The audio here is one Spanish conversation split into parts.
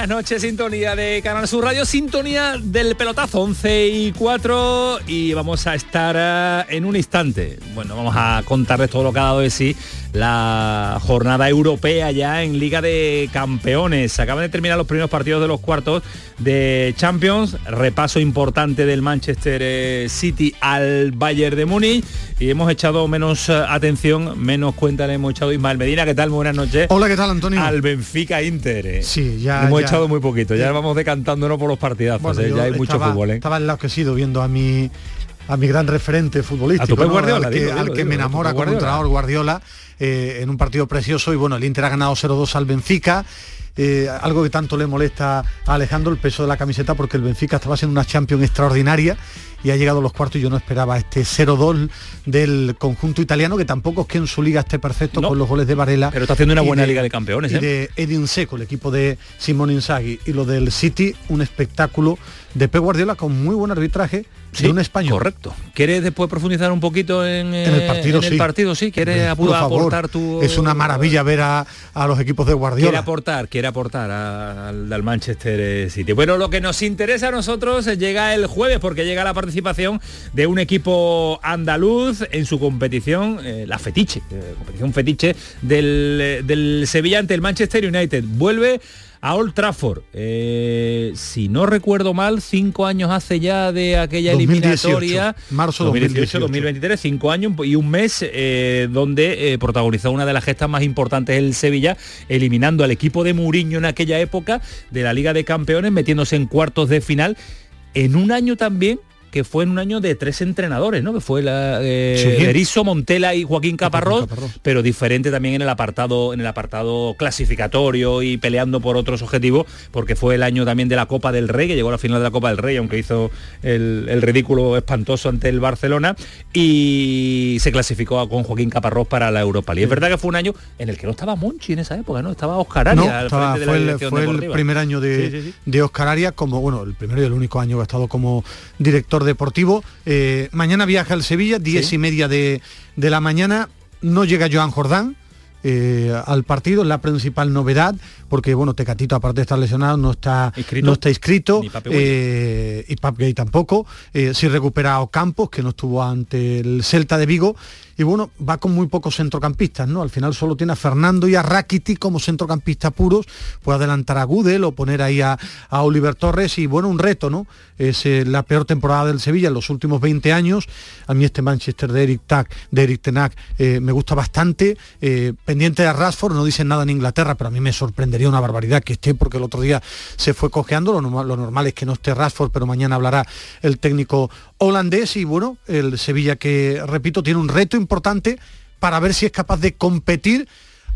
Buenas noches, sintonía de Canal Sur Radio, sintonía del pelotazo, 11 y 4 y vamos a estar eh, en un instante. Bueno, vamos a contarles todo lo que ha dado de sí la jornada europea ya en Liga de Campeones. Acaban de terminar los primeros partidos de los cuartos de Champions, repaso importante del Manchester eh, City al Bayern de Múnich y hemos echado menos eh, atención, menos cuenta le hemos echado Ismael Medina, ¿qué tal? Muy buenas noches. Hola, ¿qué tal, Antonio? Al Benfica Inter. eh. Sí, ya. hemos ya. echado muy poquito, ya vamos decantándonos por los partidazos, bueno, eh, ya hay mucho estaba- fútbol. ¿eh? Estaba enloquecido viendo a mi a mi gran referente futbolístico, ¿no? Guardiola, al que, al me enamora como Guardiola. entrenador Guardiola eh, en un partido precioso y bueno, el Inter ha ganado 0-2 al Benfica. eh, algo que tanto le molesta a Alejandro el peso de la camiseta porque el Benfica estaba haciendo una Champions extraordinaria y ha llegado a los cuartos y yo no esperaba este 0-2 del conjunto italiano que tampoco es que en su liga esté perfecto No. con los goles de Varela Pero está haciendo una buena Liga de Campeones, y ¿eh? de Edin Seco, el equipo de Simón Inzaghi y lo del City, un espectáculo de Pep Guardiola con muy buen arbitraje Sí, de un español. Correcto. ¿Quieres después profundizar un poquito en, En el eh, partido, en el sí. partido, sí? ¿Quieres aportar tu... Es una maravilla ver a, a los equipos de Quiere Guardiola. aportar, quiere aportar al, al Manchester eh, City. Bueno, lo que nos interesa a nosotros eh, llega el jueves porque llega la participación de un equipo andaluz en su competición, eh, la fetiche, eh, competición fetiche del, eh, del Sevilla ante el Manchester United. Vuelve a Old Trafford. Eh, si no recuerdo mal, cinco años hace ya de aquella 2018, eliminatoria. marzo 2018, 2018. 2023, cinco años y un mes eh, donde eh, protagonizó una de las gestas más importantes el Sevilla, eliminando al equipo de Mourinho en aquella época de la Liga de Campeones, metiéndose en cuartos de final, en un año también que fue en un año de tres entrenadores, ¿no? Que fue la, eh, Sí. Montela y Joaquín Caparrós, Caparrós. pero diferente también en el apartado, en el apartado clasificatorio y peleando por otros objetivos, porque fue el año también de la Copa del Rey, que llegó a la final de la Copa del Rey, aunque hizo el, el ridículo espantoso ante el Barcelona, y se clasificó con Joaquín Caparrós para la Europa League. Es verdad que fue un año en el que no estaba Monchi en esa época, ¿no? Estaba Oscar Arias No, al estaba- frente de la fue, el, fue el primer año de, sí. de Oscar Arias como, bueno, el primero y el único año que ha estado como director deportivo. Eh, mañana viaja al Sevilla, diez Sí. y media de, de la mañana. No llega Joan Jordán. eh, al partido la principal novedad porque bueno Tecatito aparte de estar lesionado no está Inscrito. no está inscrito eh, y Pap Gay tampoco sí recupera Ocampos que no estuvo ante el Celta de Vigo y bueno va con muy pocos centrocampistas no al final solo tiene a Fernando y a Rakiti como centrocampistas puros. Puede adelantar a Gudel o poner ahí a, a Oliver Torres y bueno un reto no es eh, la peor temporada del Sevilla en los últimos 20 años. A mí este Manchester de Eric Tack de Eric Tenac eh, me gusta bastante. Eh, pendiente de Rashford no dicen nada en Inglaterra pero a mí me sorprendería una barbaridad que esté porque el otro día se fue cojeando. Lo normal, lo normal es que no esté Rashford pero mañana hablará el técnico holandés. Y bueno el Sevilla que repito tiene un reto importante para ver si es capaz de competir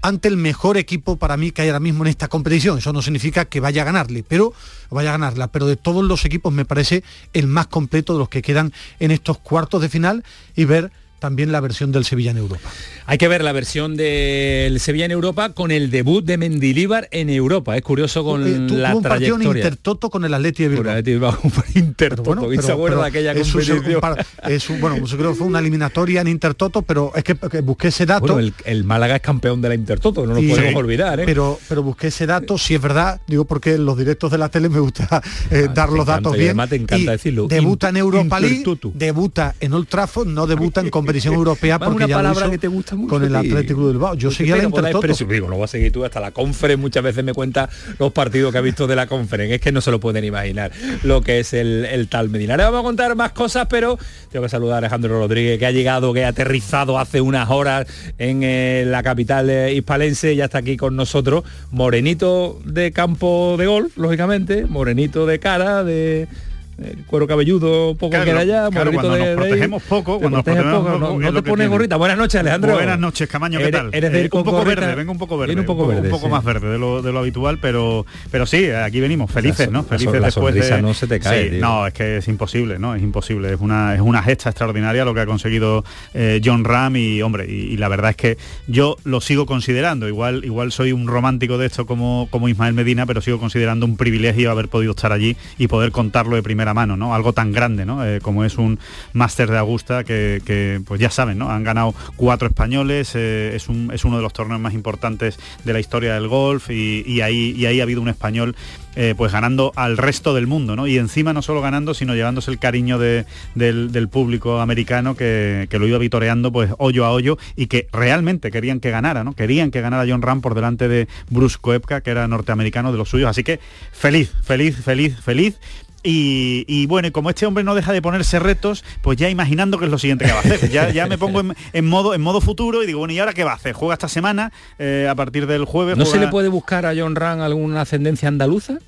ante el mejor equipo para mí que hay ahora mismo en esta competición. Eso no significa que vaya a ganarle, pero vaya a ganarla. Pero de todos los equipos me parece el más completo de los que quedan en estos cuartos de final y ver también la versión del Sevilla en Europa. Hay que ver la versión del Sevilla en Europa con el debut de Mendilíbar en Europa. Es curioso con Eh, tu- la tuvo un partido en trayectoria. Intertoto con el Atleti de Bilbao. el Atleti de Bilbao, un Intertoto. Pero bueno, ¿Y se pero- acuerda pero de aquella es un- competición? un par- es un- bueno, yo creo que fue una eliminatoria en Intertoto, pero es que, que busqué ese dato. Bueno, el, el Málaga es campeón de la Intertoto, no lo y- podemos olvidar, ¿eh? Pero, pero busqué ese dato, si es verdad, digo porque en los directos de la tele me gusta eh, Ah, dar los encanta, datos y bien. además te encanta Y decirlo. Debuta en Europa League, debuta en Old Trafford, no debuta en competición europea Va, porque una ya palabra que te gusta mucho con el. Atlético de Bilbao. Yo Pues seguía la Intertoto. Digo, lo vas a seguir tú hasta la conference, muchas veces me cuenta los partidos que ha visto de la conference, es que no se lo pueden imaginar lo que es el, el tal Medina. Ahora vamos a contar más cosas, pero tengo que saludar a Alejandro Rodríguez, que ha llegado, que ha aterrizado hace unas horas en eh, la capital eh, hispalense, ya está aquí con nosotros, morenito de campo de golf, lógicamente, morenito de cara, de el cuero cabelludo poco que allá, claro, cuando nos protegemos poco, cuando nos protegemos poco, no, no te pones gorrita. Buenas noches, Alejandro. Buenas noches, Camaño, ¿qué tal? Eres, de eh, un poco verde, vengo un poco verde, un poco, verde, un poco, más verde de lo, de lo habitual, pero pero sí, aquí venimos felices, ¿no? Felices la después de no se te cae, sí, No, es que es imposible, ¿no? Es imposible, es una es una gesta extraordinaria lo que ha conseguido eh, John Ram y hombre, y, y, la verdad es que yo lo sigo considerando, igual igual soy un romántico de esto como como Ismael Medina, pero sigo considerando un privilegio haber podido estar allí y poder contarlo de primera mano, ¿no? Algo tan grande, ¿no? Eh, como es un máster de Augusta que, pues ya saben, ¿no? Han ganado cuatro españoles, eh, es, un, es, uno de los torneos más importantes de la historia del golf y, ahí, y ahí ha habido un español eh, pues ganando al resto del mundo, ¿no? Y encima no solo ganando, sino llevándose el cariño del, público americano que, lo iba vitoreando pues hoyo a hoyo y que realmente querían que ganara, ¿no? Querían que ganara John Ram por delante de Bruce Koepka, que era norteamericano de los suyos. Así que feliz, feliz, feliz, feliz. Y, bueno, y como este hombre no deja de ponerse retos, pues ya imaginando que es lo siguiente que va a hacer. Ya, ya me pongo en, modo, en modo futuro y digo, bueno, ¿y ahora qué va a hacer? ¿Juega esta semana? Eh, a partir del jueves. ¿No se le puede buscar a John Ran alguna ascendencia andaluza?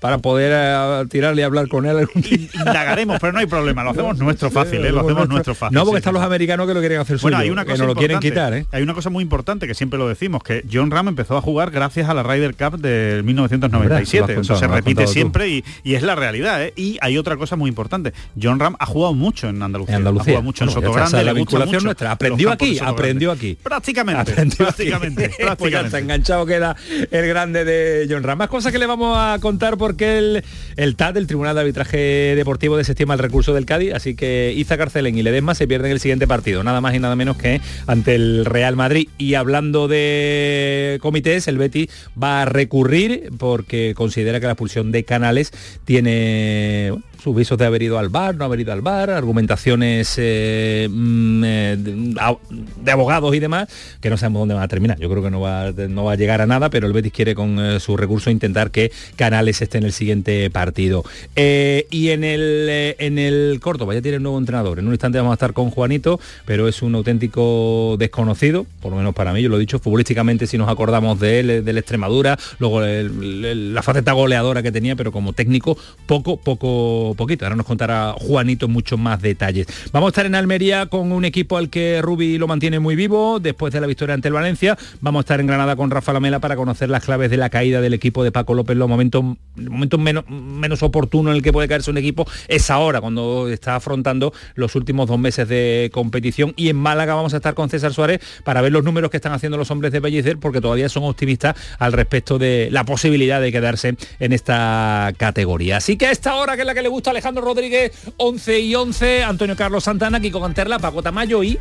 Para poder eh, tirarle y hablar con él algún día. Indagaremos, pero no hay problema, lo hacemos nuestro fácil, ¿eh? lo hacemos nuestro fácil. No, porque están los americanos que lo quieren hacer suyo, bueno, hay una cosa que no lo quieren quitar. ¿eh? Hay una cosa muy importante que siempre lo decimos, que John Ram empezó a jugar gracias a la Ryder Cup de 1997. Eso se repite siempre y, es la realidad. ¿eh? Y hay otra cosa muy importante. John Ram ha jugado mucho en Andalucía. En Andalucía. Ha jugado mucho en Sotogrande. La vinculación nuestra. Aprendió aquí, aprendió aquí. Prácticamente. prácticamente. pues ya está enganchado queda el grande de John Ram. Más cosas que le vamos a contar porque él el TAD, el Tribunal de Arbitraje Deportivo, desestima el recurso del Cádiz, así que Iza Carcelén y Ledesma se pierden el siguiente partido, nada más y nada menos que ante el Real Madrid. Y hablando de comités, el Betty va a recurrir porque considera que la expulsión de Canales tiene sus visos de haber ido al bar, no haber ido al bar, argumentaciones eh, mm, eh, de, abogados y demás, que no sabemos dónde van a terminar. Yo creo que no va, no va a llegar a nada, pero el Betis quiere con eh, su recurso intentar que Canales esté en el siguiente partido. y en el, en el Córdoba ya tiene un nuevo entrenador. En un instante vamos a estar con Juanito, pero es un auténtico desconocido, por lo menos para mí, yo lo he dicho, futbolísticamente si nos acordamos de él, de la Extremadura, luego la faceta goleadora que tenía, pero como técnico, poco, poco poquito. Ahora nos contará Juanito muchos más detalles. Vamos a estar en Almería con un equipo al que Rubi lo mantiene muy vivo después de la victoria ante el Valencia. Vamos a estar en Granada con Rafa Lamela para conocer las claves de la caída del equipo de Paco López. Los momentos, momentos menos, menos oportunos en el que puede caerse un equipo es ahora, cuando está afrontando los últimos dos meses de competición. Y en Málaga vamos a estar con César Suárez para ver los números que están haciendo los hombres de Bellecer, porque todavía son optimistas al respecto de la posibilidad de quedarse en esta categoría. Así que a esta hora, que es la que le gusta Alejandro Rodríguez, 11 y 11, Antonio Carlos Santana, Kiko Canterla, Paco Tamayo y...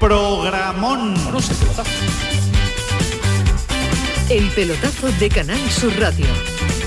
Programón. No sé, pelotazo. El pelotazo de Canal Sur Radio,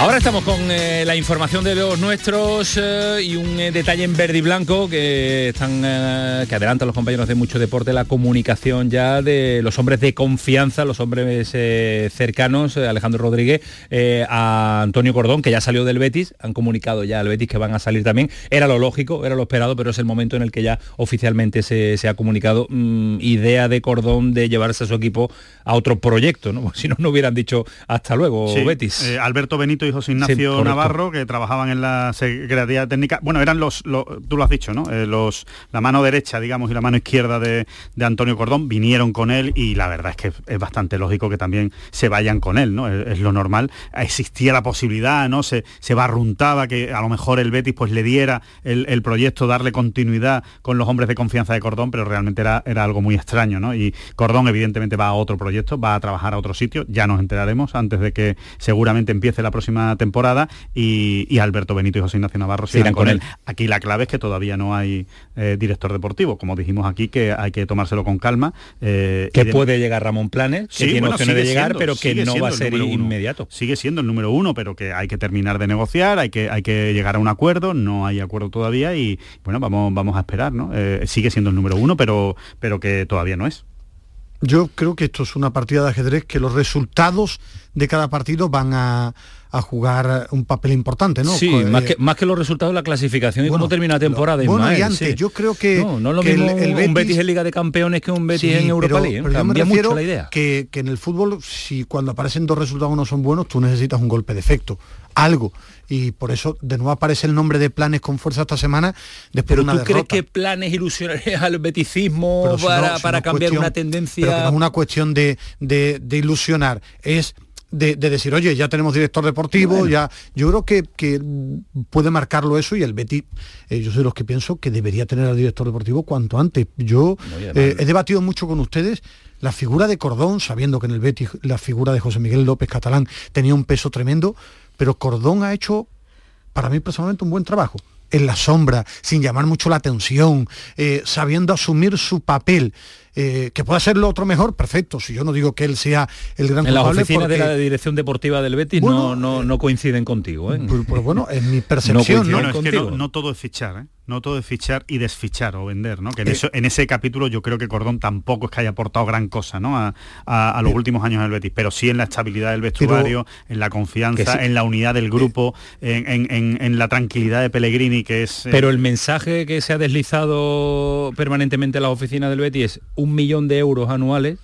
Ahora estamos con eh, la información de los nuestros eh, y un eh, detalle en verde y blanco que están que adelantan los compañeros de mucho deporte la comunicación ya de los hombres de confianza, los hombres cercanos, Alejandro Rodríguez, a Antonio Cordón, que ya salió del Betis, han comunicado ya al Betis que van a salir también. Era lo lógico, era lo esperado, pero es el momento en el que ya oficialmente se, ha comunicado mm, idea de Cordón de llevarse a su equipo a otro proyecto, ¿no? Si no, no hubieran dicho hasta luego, Betis. Alberto Benito José Ignacio Navarro, que trabajaban en la Secretaría Técnica. Bueno, eran los, tú lo has dicho, ¿no? Eh, los, la mano derecha, digamos, y la mano izquierda de, Antonio Cordón vinieron con él y la verdad es que es bastante lógico que también se vayan con él, ¿no? Es, lo normal. Existía la posibilidad, ¿no? Se, se barruntaba que a lo mejor el Betis pues le diera el, proyecto, darle continuidad con los hombres de confianza de Cordón, pero realmente era, era algo muy extraño, ¿no? Y Cordón evidentemente va a otro proyecto, va a trabajar a otro sitio, ya nos enteraremos antes de que seguramente empiece la próxima temporada y, Alberto Benito y José Ignacio Navarro se irán con, él. Aquí la clave es que todavía no hay eh, director deportivo, como dijimos aquí, que hay que tomárselo con calma. Eh, que puede llegar Ramón Planes, que tiene opciones de llegar, pero que no va a ser inmediato. Sigue siendo el número uno, pero que hay que terminar de negociar, hay que, hay que llegar a un acuerdo, no hay acuerdo todavía y bueno, vamos, vamos a esperar, ¿no? Eh, sigue siendo el número uno, pero, pero que todavía no es. Yo creo que esto es una partida de ajedrez que los resultados de cada partido van a, jugar un papel importante, ¿no? Sí, más, que, más que los resultados de la clasificación y cómo termina la temporada. bueno, y antes, yo creo que... No, no lo mismo un Betis en Liga de Campeones que un Betis en Europa League. ¿eh? Cambia mucho la idea. Que, que en el fútbol, si cuando aparecen dos resultados no son buenos, tú necesitas un golpe de efecto, algo y por eso de nuevo aparece el nombre de Planes con fuerza esta semana después ¿Pero de una tú crees que Planes ilusionaría al beticismo para, para cambiar una tendencia? Pero no es una cuestión de, de, de ilusionar, es de, decir, oye, ya tenemos director deportivo, ya. Yo creo que, que, puede marcarlo eso y el Betty, eh, yo soy los que pienso que debería tener al director deportivo cuanto antes. Yo eh, he debatido mucho con ustedes la figura de Cordón, sabiendo que en el Betty la figura de José Miguel López Catalán tenía un peso tremendo, pero Cordón ha hecho, para mí personalmente, un buen trabajo en la sombra, sin llamar mucho la atención, eh, sabiendo asumir su papel. Eh, que pueda ser lo otro mejor, perfecto. Si yo no digo que él sea el gran En las oficinas de la dirección deportiva del Betis no, no, no, coinciden contigo. ¿eh? Pues, pues, bueno, es mi percepción. No, es que no, todo es fichar. ¿eh? no todo es fichar y desfichar o vender, ¿no? Que en, eso, en ese capítulo yo creo que Cordón tampoco es que haya aportado gran cosa, ¿no? A, los últimos años del Betis, pero sí en la estabilidad del vestuario, en la confianza, en la unidad del grupo, en, la tranquilidad de Pellegrini, que es... Eh, pero el mensaje que se ha deslizado permanentemente en la oficina del Betis es un millón de euros anuales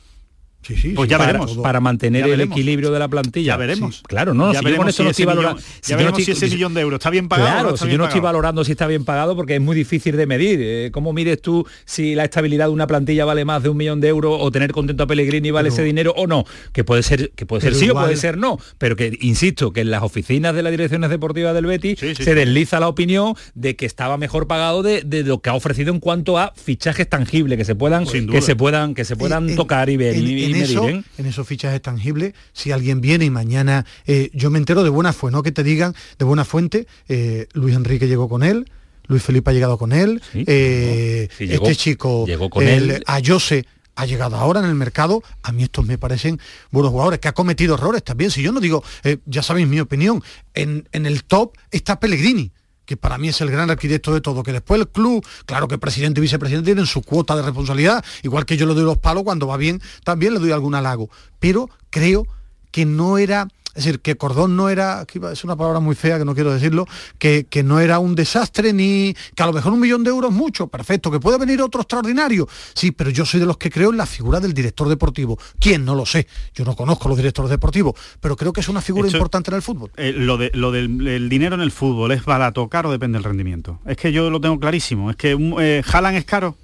pues ya veremos. Para mantener el equilibrio de la plantilla. Ya veremos. claro, no, ya si veremos si ese millón, ya veremos si ese millón de euros está bien pagado. Claro, si yo no estoy valorando si está bien pagado porque es muy difícil de medir. Eh, ¿Cómo mides tú si la estabilidad de una plantilla vale más de un millón de euros o tener contento a Pellegrini vale ese dinero o no? Que puede ser, que puede ser sí o puede ser no. Pero que, insisto, que en las oficinas de las direcciones deportivas del Betis se desliza la opinión de que estaba mejor pagado de, lo que ha ofrecido en cuanto a fichajes tangibles que se puedan, que se puedan, que se puedan tocar y ver. Y, en esos fichajes tangibles, si alguien viene y mañana eh, yo me entero de buena fuente, no que te digan de buena fuente, eh, Luis Enrique llegó con él, Luis Felipe ha llegado con él, eh, este chico, llegó con él. a Jose ha llegado ahora en el mercado, a mí estos me parecen buenos jugadores, que ha cometido errores también, si yo no digo, ya sabéis mi opinión, en, en el top está Pellegrini, que para mí es el gran arquitecto de todo, que después el club, claro que presidente y vicepresidente tienen su cuota de responsabilidad, igual que yo le doy los palos cuando va bien, también le doy algún halago, pero creo que no era es decir, que Cordón no era, es una palabra muy fea que no quiero decirlo, que, que, no era un desastre ni que a lo mejor un millón de euros mucho, perfecto, que puede venir otro extraordinario. Sí, pero yo soy de los que creo en la figura del director deportivo. ¿Quién? No lo sé. Yo no conozco los directores deportivos, pero creo que es una figura importante en el fútbol. Eh, lo de, lo del dinero en el fútbol, ¿es barato, caro? Depende del rendimiento. Es que yo lo tengo clarísimo. Es que eh, Jalan es caro.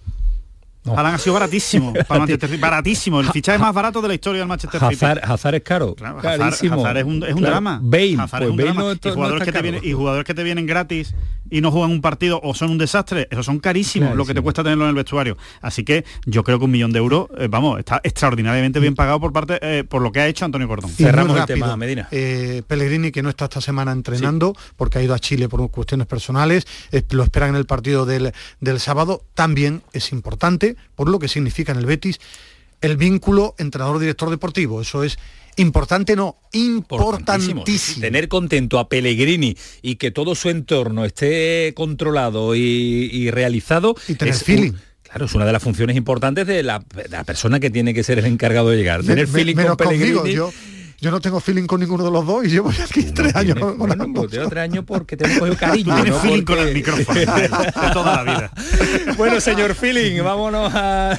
No. ha sido baratísimo para Manchester Baratísimo. El fichaje más barato de la historia del Manchester City. Hazard, es caro. Carísimo. Hazard, es un, es un drama. Bale, pues es un drama. y, jugadores que te vienen, y jugadores que te vienen gratis y no juegan un partido o son un desastre, esos son carísimos lo que te cuesta tenerlo en el vestuario. Así que yo creo que un millón de euros, eh, vamos, está extraordinariamente bien pagado por parte eh, por lo que ha hecho Antonio Cordón. Cerramos el tema, Medina. Eh, Pellegrini, que no está esta semana entrenando porque ha ido a Chile por cuestiones personales, lo esperan en el partido del, del sábado, también es importante por lo que significa en el Betis el vínculo entrenador-director deportivo. Eso es Importante no, importantísimo. Tener contento a Pellegrini y que todo su entorno esté controlado y, realizado. Y tener feeling. Claro, es una de las funciones importantes de la, persona que tiene que ser el encargado de llegar. Tener feeling con Pellegrini. Yo no tengo feeling con ninguno de los dos y llevo aquí tres años con bueno, pues tres años porque te hemos cariño. Tienes feeling con el micrófono de toda la vida. Bueno, señor feeling, vámonos a,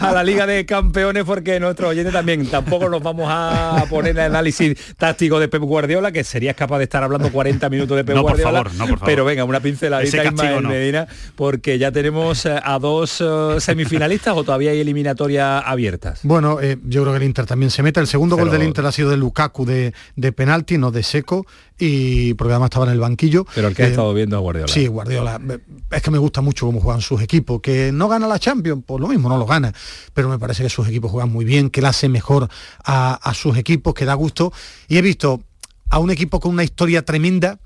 la Liga de Campeones porque nuestro oyente también tampoco nos vamos a poner el análisis táctico de Pep Guardiola, que serías capaz de estar hablando 40 minutos de Pep Guardiola. Por favor, no, por favor. Pero venga, una pinceladita Ismael no. Medina, porque ya tenemos eh, a dos eh, semifinalistas o todavía hay eliminatorias abiertas. Bueno, eh, yo creo que el Inter también se mete. El segundo gol del Ha sido de Lukaku de, de penalti, no de seco, y porque además estaba en el banquillo. Pero el que ha eh, estado viendo a Guardiola. Sí, Guardiola. Es que me gusta mucho cómo juegan sus equipos. Que no gana la Champions, pues lo mismo, no lo gana. Pero me parece que sus equipos juegan muy bien, que le hace mejor a, a sus equipos, que da gusto. Y he visto a un equipo con una historia tremenda,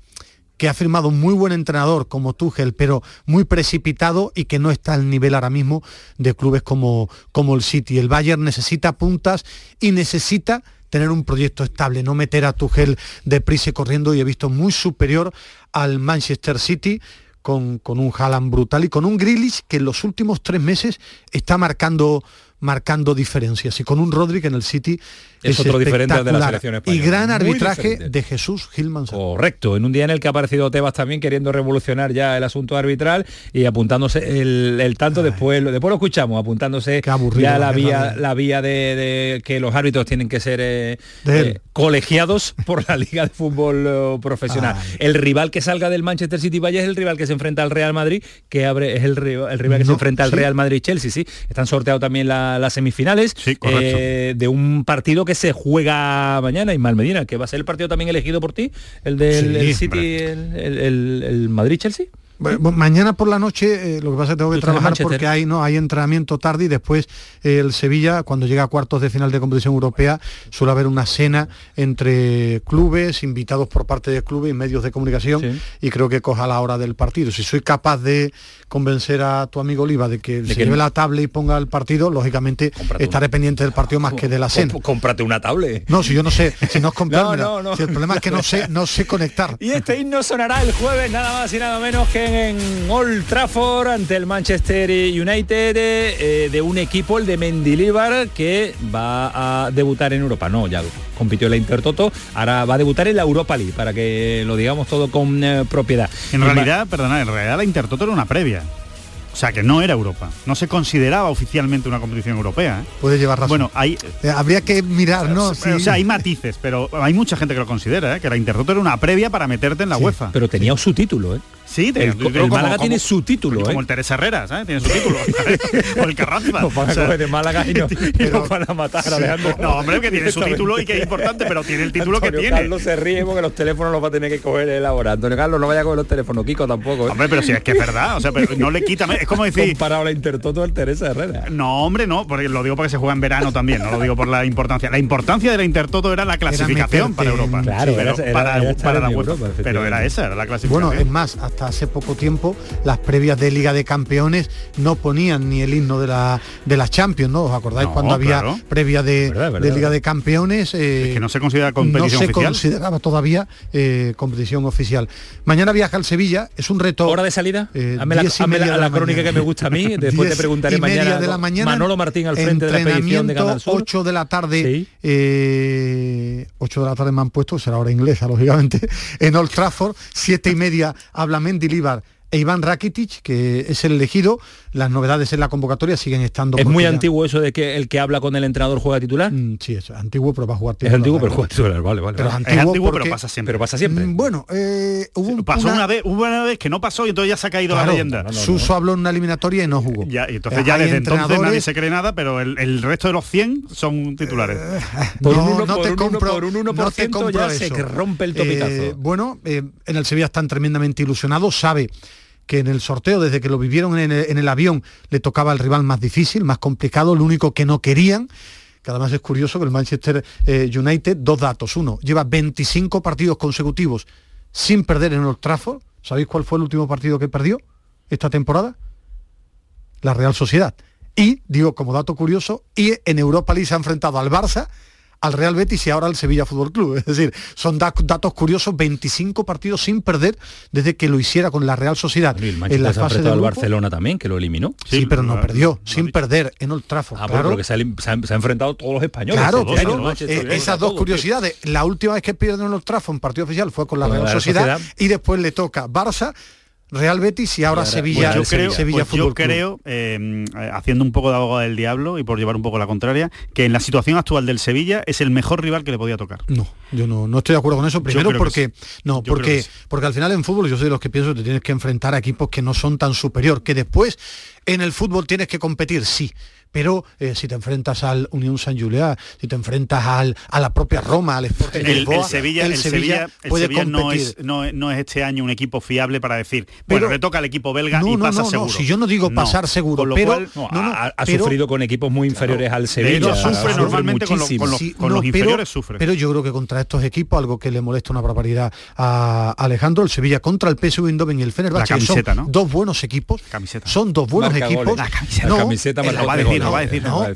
que ha firmado un muy buen entrenador como Tuchel, pero muy precipitado y que no está al nivel ahora mismo de clubes como, como el City. El Bayern necesita puntas y necesita tener un proyecto estable, no meter a Tuchel deprisa y corriendo y he visto muy superior al Manchester City con, con un Haaland brutal y con un Grealish que en los últimos tres meses está marcando marcando diferencias y con un Rodri en el City es, otro diferente de la selección española. Y gran arbitraje de Jesús Gilman. Correcto, en un día en el que ha aparecido Tebas también queriendo revolucionar ya el asunto arbitral y apuntándose el, tanto después, después lo escuchamos, apuntándose ya la vía, la vía de, que los árbitros tienen que ser eh, eh, colegiados por la Liga de Fútbol eh, Profesional. El rival que salga del Manchester City vaya es el rival que se enfrenta al Real Madrid, que abre, es el, rival, el rival que se enfrenta al Real Madrid-Chelsea, sí. Están sorteados también las semifinales de un partido que se juega mañana, Ismael Medina, que va a ser el partido también elegido por ti, el del City, el Madrid-Chelsea mañana por la noche eh, lo que pasa es que tengo que trabajar porque hay no hay entrenamiento tarde y después eh, el Sevilla cuando llega a cuartos de final de competición europea suele haber una cena entre clubes invitados por parte de clubes y medios de comunicación y creo que coja la hora del partido. Si soy capaz de convencer a tu amigo Oliva de que se lleve la tablet y ponga el partido lógicamente estaré pendiente del partido más que de la cena. Cómprate una tablet. No si yo no sé si no es no, no, si el problema es que no sé no sé conectar. Y este himno sonará el jueves nada más y nada menos que en Old Trafford ante el Manchester United eh, de un equipo, el de Mendilibar, que va a debutar en Europa. No, ya compitió en la Intertoto, ahora va a debutar en la Europa League, para que lo digamos todo con eh, propiedad. En realidad, perdona, en realidad la Intertoto era una previa. O sea, que no era Europa. No se consideraba oficialmente una competición europea. ¿eh? Puede llevar razón. Bueno, hay... Eh, habría que mirar, ¿no? O sea, hay matices, pero hay mucha gente que lo considera, ¿eh? que la Intertoto era una previa para meterte en la UEFA. Pero tenía su título, ¿eh? Sí, el, Málaga tiene su título, Como ¿eh? el Teresa Herrera, ¿sabes? Tiene su título. o el Carranza. Nos van a de Málaga y, no, nos van a matar, Alejandro. No, hombre, que tiene su título y que es importante, pero tiene el título que tiene. Carlos se ríe porque los teléfonos los va a tener que coger él ahora. Antonio Carlos no vaya a coger los teléfonos, Kiko tampoco. ¿eh? Hombre, pero si es que es verdad, o sea, pero no le quita, es como decir... Comparado la Intertoto al Teresa Herrera. No, hombre, no, porque lo digo porque se juega en verano también, no lo digo por la importancia. La importancia de la Intertoto era la clasificación para Europa. Claro, pero para, la. Pero era esa, era la clasificación. Bueno, es más, hasta hace poco tiempo las previas de Liga de Campeones no ponían ni el himno de la de la Champions, ¿no? ¿Os acordáis cuando había previa de, Liga de Campeones? Eh, que no se considera competición no se consideraba todavía eh, competición oficial. Mañana viaja al Sevilla, es un reto. ¿Hora de salida? Eh, la, la, crónica que me gusta a mí, después te preguntaré mañana. de la mañana. Manolo Martín al frente de la expedición de Canal 8 de la tarde, 8 de la tarde me han puesto, será hora inglesa, lógicamente, en Old Trafford, 7 y media habla Mendilibar e Iván Rakitic, que es el elegido. Las novedades en la convocatoria siguen estando. ¿Es muy antiguo eso de que el que habla con el entrenador juega titular? Mm, sí, es antiguo, pero va a jugar titular. Es antiguo, pero juega titular, vale, vale. Pero Es antiguo, pero pasa siempre. Pero pasa siempre. Mm, bueno, eh, hubo pasó una... vez, hubo una vez que no pasó y entonces ya se ha caído la leyenda. Suso habló en una eliminatoria y no jugó. Ya, y entonces ya desde entonces nadie se cree nada, pero el, resto de los 100 son titulares. Eh, por no, uno, no te compro, por un 1% no te compro ya se rompe el topicazo. Eh, bueno, en el Sevilla están tremendamente ilusionados, sabe que en el sorteo, desde que lo vivieron en el, avión, le tocaba al rival más difícil, más complicado, lo único que no querían que además es curioso que el Manchester eh, United, dos datos. Uno, lleva 25 partidos consecutivos sin perder en Old Trafford. ¿Sabéis cuál fue el último partido que perdió esta temporada? La Real Sociedad. Y, digo, como dato curioso, y en Europa League se ha enfrentado al Barça, al Real Betis y ahora al Sevilla Fútbol Club. Es decir, son datos curiosos, 25 partidos sin perder desde que lo hiciera con la Real Sociedad. en la fase del Barcelona también, que lo eliminó. Sí, pero no, perdió, sin perder en Old Trafford. Ah, claro. porque se, ha, enfrentado todos los españoles. Claro, claro. Eh, esas dos curiosidades. La última vez que pierde en Old Trafford en partido oficial fue con la Real Sociedad, y después le toca Barça Real Betis y ahora, Sevilla, yo creo, Sevilla pues yo creo em, haciendo un poco de abogado del diablo y por llevar un poco la contraria, que en la situación actual del Sevilla es el mejor rival que le podía tocar. No, yo no, no estoy de acuerdo con eso. Primero porque no, porque, porque al final en fútbol yo soy de los que pienso que te tienes que enfrentar a equipos que no son tan superior, que después en el fútbol tienes que competir, sí, pero eh, si te enfrentas al Unión San Julián, si te enfrentas al, a la propia Roma, al Sporting el, el, Sevilla, el Sevilla, puede No es, no, es, este año un equipo fiable para decir, pero, bueno, le toca al equipo belga y pasa seguro. si yo no digo pasar seguro, pero ha, sufrido con equipos muy inferiores al Sevilla. sufre normalmente con, los, inferiores sufre. Pero yo creo que contra estos equipos, algo que le molesta una barbaridad a Alejandro, el Sevilla contra el PSV Eindhoven y el Fenerbahce, son dos buenos equipos, son dos buenos equipos. La camiseta, no,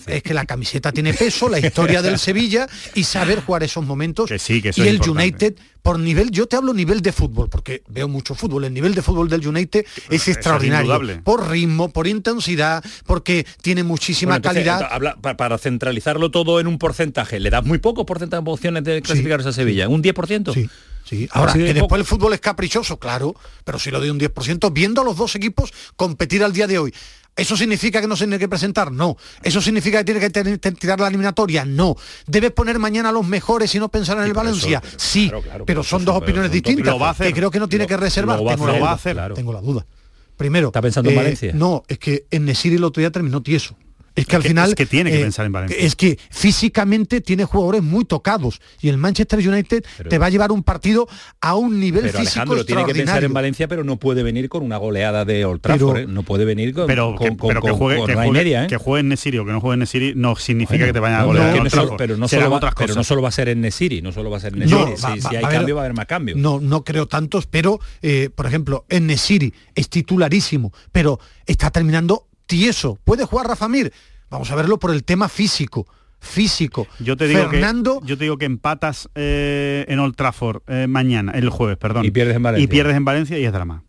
es que la camiseta tiene peso, la historia del Sevilla y saber jugar esos momentos. y el United, por nivel, yo te hablo nivel de fútbol, porque veo mucho fútbol, el nivel de fútbol del United es extraordinario. por ritmo, por intensidad, porque tiene muchísima calidad. para centralizarlo todo en un porcentaje, ¿le das muy poco porcentaje de opciones de clasificarse a Sevilla? ¿Un 10%? Sí. Sí, ahora que después el fútbol es caprichoso, claro, pero si lo doy un 10%, viendo a los dos equipos competir al día de hoy, ¿Eso significa que no se tiene que presentar? No. ¿Eso significa que tiene que tirar la eliminatoria? No. ¿Debes poner mañana a los mejores y no pensar en el Valencia? sí, pero son dos opiniones distintas. que creo que no tiene que reservar. tengo, la, hacer, tengo la duda. Primero. ¿Está pensando en eh, Valencia? No, es que en Nesiri el otro día terminó tieso. Es que al final... Es que tiene que eh, pensar en Valencia. Es que físicamente tiene jugadores muy tocados y el Manchester United te va a llevar un partido a un nivel pero físico Alejandro tiene que pensar en Valencia, pero no puede venir con una goleada de Old Trafford, ¿eh? no puede venir con, pero que, juegue, que media, ¿eh? que juegue en Nesiri o que no juegue en Nesiri no significa que te vaya a golear. pero, no solo va, pero no solo va a ser en Nesiri, no solo va a ser en Nesiri. si, hay cambio va a haber más cambios. No, no creo tantos, pero por ejemplo, en Nesiri es titularísimo, pero está terminando tieso. ¿Puede jugar Rafa Mir? Vamos a verlo por el tema físico físico. Yo te digo Fernando, que yo te digo que empatas eh, en Old Trafford eh, mañana, el jueves, perdón. Y pierdes en Valencia. Y pierdes en Valencia y es drama.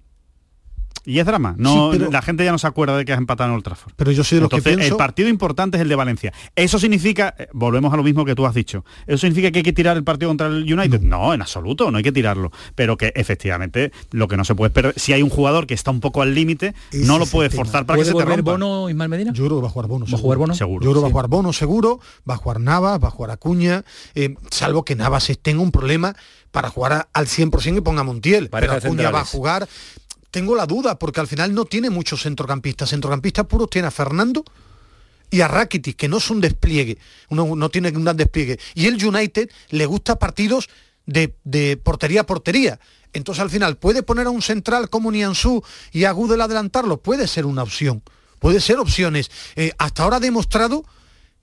Y es drama. No, la gente ya no se acuerda de que has empatado en Old Trafford. Pero yo soy de los que pienso... El partido importante es el de Valencia. Eso significa, eh, volvemos a lo mismo que tú has dicho, ¿eso significa que hay que tirar el partido contra el United? No, en absoluto, no hay que tirarlo. Pero que efectivamente lo que no se puede esperar, si hay un jugador que está un poco al límite, no lo puedes forzar para que se te rompa. Bono Ismael Medina? Yo creo que va a jugar Bono. ¿Va a jugar Bono? Seguro. Yo creo que va a jugar Bono seguro, va a jugar Navas, va a jugar Acuña, eh, salvo que Navas tenga un problema para jugar al 100% y ponga Montiel. Pero Acuña va a jugar tengo la duda, porque al final no tiene muchos centrocampistas. Centrocampistas puros tiene a Fernando y a Rakitic, que no es un despliegue, uno no tiene un gran despliegue. Y el United le gusta partidos de, portería a portería. Entonces al final, ¿puede poner a un central como Nianzú y a Gudel adelantarlo? Puede ser una opción. Puede ser opciones. Eh, hasta ahora ha demostrado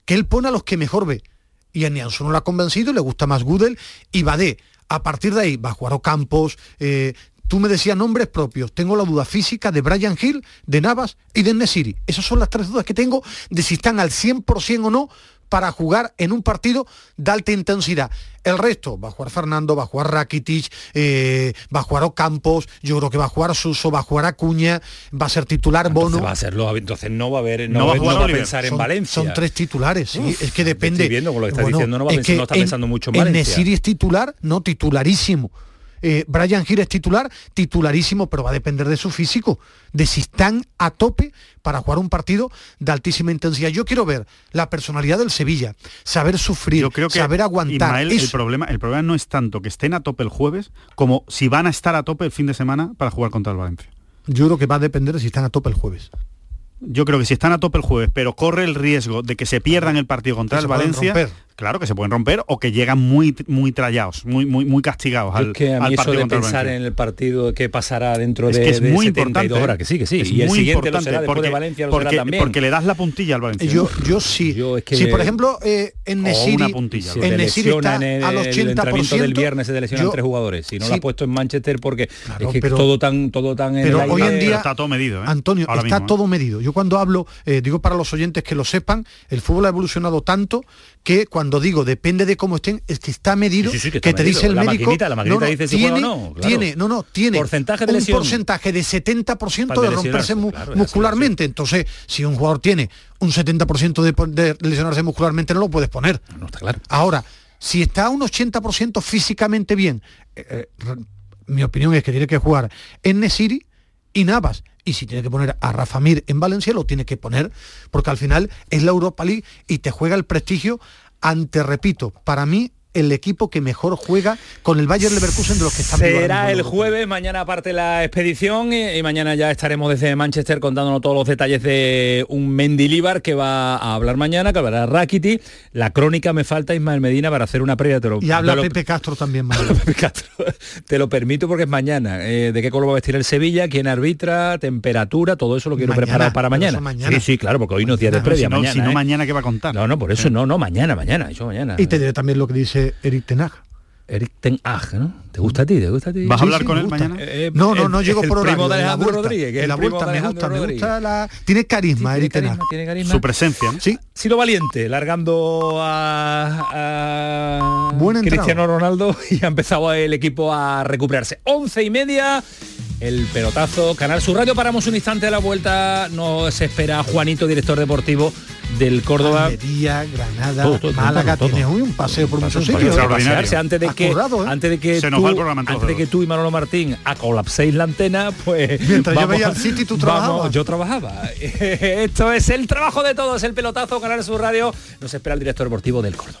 que él pone a los que mejor ve. Y a Nianzú no lo ha convencido, le gusta más Gudel y Badé. A partir de ahí va a jugar Ocampos, eh, Tú me decías nombres propios. Tengo la duda física de Brian Hill, de Navas y de Nesiri. Esas son las tres dudas que tengo de si están al 100% o no para jugar en un partido de alta intensidad. El resto, va a jugar Fernando, va a jugar Rakitic, eh, va a jugar Ocampos, yo creo que va a jugar Suso, va a jugar Acuña, va a ser titular Bono. va a serlo, entonces no va a haber, no, va, a, pensar en Valencia. Son tres titulares, sí, es que depende. Estoy viendo con lo que está diciendo, no, va no está pensando mucho en Valencia. Nesiri es titular, no titularísimo. Eh, Brian Hill es titular, titularísimo, pero va a depender de su físico, de si están a tope para jugar un partido de altísima intensidad. Yo quiero ver la personalidad del Sevilla, saber sufrir, saber aguantar. el, problema, el problema no es tanto que estén a tope el jueves como si van a estar a tope el fin de semana para jugar contra el Valencia. Yo creo que va a depender de si están a tope el jueves. Yo creo que si están a tope el jueves, pero corre el riesgo de que se pierdan el partido contra el Valencia, Claro que se pueden romper o que llegan muy muy trallados, muy muy muy castigados al, que a mí eso de pensar en el partido que pasará dentro de, que es muy importante, horas, que sí, que sí. y el siguiente lo será porque, de Valencia lo porque, será también. Porque le das la puntilla al Valencia. Yo, yo sí. Yo es que, si por ejemplo eh, en Nesiri, puntilla, en Nesiri está el, al 80%. El entrenamiento del viernes se lesionan tres jugadores. Si no lo ha puesto en Manchester porque es que todo tan todo tan Pero hoy en día está todo medido, ¿eh? Antonio, está ¿eh? todo medido. Yo cuando hablo, digo para los oyentes que lo sepan, el fútbol ha evolucionado tanto que cuando cuando digo depende de cómo estén, es que está medido, Sí, sí, sí, que te dice el. La médico. maquinita, la maquinita dice si tiene, no, claro. tiene, no, no, tiene Porcentaje de un lesión. porcentaje de 70% Para de de romperse mu- claro, muscularmente. Entonces, si un jugador tiene un 70% de, de lesionarse muscularmente, no lo puedes poner. No está claro. Ahora, si está a un 80% físicamente bien, eh, eh, mi opinión es que tiene que jugar en Nesiri y Navas. Y si tiene que poner a Rafa Mir en Valencia, lo tiene que poner, porque al final es la Europa League y te juega el prestigio ante, repito, para mí el equipo que mejor juega con el Bayern Leverkusen de los que están Será el jueves, mañana parte la expedición y, y mañana ya estaremos desde Manchester contándonos todos los detalles de un Mendilibar que va a hablar mañana, que hablará Rakiti. La crónica me falta Ismael Medina para hacer una previa. Te lo, Y habla lo- Pepe Castro también. Pepe Castro. Te lo permito porque es mañana. Eh, ¿De qué color va a vestir el Sevilla? ¿Quién arbitra? ¿Temperatura? Todo eso lo quiero Mañana, preparar para mañana. mañana. Sí, sí, claro, porque hoy no es día de previa. si no, mañana, si no ¿eh? mañana, ¿qué va a contar? No, no, por eso no, no, mañana, mañana, eso mañana. y te diré también lo que dice Eric Tenag. Eric Ten Hag, ¿no? ¿Te gusta a ti? ¿Te gusta a ti? ¿Vas a Sí, hablar sí, con él gusta. mañana? Eh, No, no, el- no llego por horario. primo de Alejandro vuelta, Rodríguez. que es la vuelta de me gusta, me gusta la... Tiene carisma, tiene Eric Ten Hag. carisma, tiene carisma. Su presencia, ¿no? Sí, Sido valiente, largando a, a. Cristiano Ronaldo y ha empezado el equipo a recuperarse. Once y media, el pelotazo, Canal Sur Radio. Paramos un instante a la vuelta. Nos espera Juanito, director deportivo del Córdoba. Almería, Granada, Todo, todo, Málaga, todo, todo. tienes hoy un paseo por muchos sitios. antes de que ¿eh? antes de que Se tú, nos va el programa antes de que tú y Manolo Martín a colapséis la antena pues Mientras yo vamos veía a- el City, tú vamos- trabajabas. yo trabajaba esto es el trabajo de todos el pelotazo Canal Sur Radio nos espera el director deportivo del Córdoba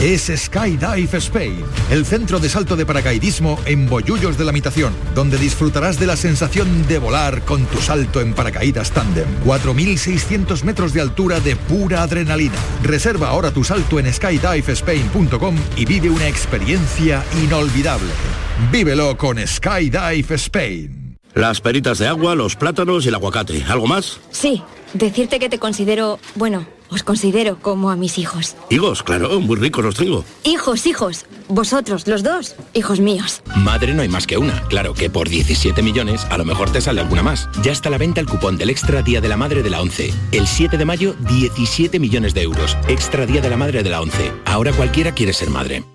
Es Skydive Spain, el centro de salto de paracaidismo en Bollullos de la Mitación, donde disfrutarás de la sensación de volar con tu salto en paracaídas tándem. 4.600 metros de altura de pura adrenalina. Reserva ahora tu salto en skydivespain.com y vive una experiencia inolvidable. Vívelo con Skydive Spain. Las peritas de agua, los plátanos y el aguacate. ¿Algo más? Sí, decirte que te considero, bueno, os considero como a mis hijos. Higos, claro, muy ricos los tengo. Hijos, hijos, vosotros, los dos, hijos míos. Madre no hay más que una. Claro que por 17 millones a lo mejor te sale alguna más. Ya está a la venta el cupón del Extra Día de la Madre de la 11. El 7 de mayo, 17 millones de euros. Extra Día de la Madre de la 11. Ahora cualquiera quiere ser madre.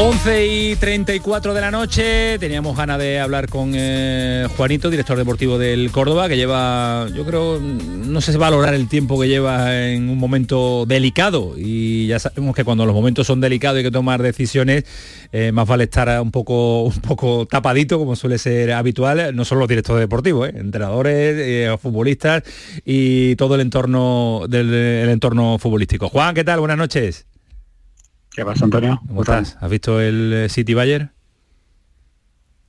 11 y 34 de la noche, teníamos ganas de hablar con eh, Juanito, director deportivo del Córdoba, que lleva, yo creo, no sé si valorar el tiempo que lleva en un momento delicado y ya sabemos que cuando los momentos son delicados hay que tomar decisiones, eh, más vale estar un poco, un poco tapadito, como suele ser habitual, no solo los directores deportivos, eh, entrenadores, futbolistas y todo el entorno del el entorno futbolístico. Juan, ¿qué tal? Buenas noches. ¿Qué pasa, Antonio? ¿Cómo estás? ¿Has visto el eh, City Bayer?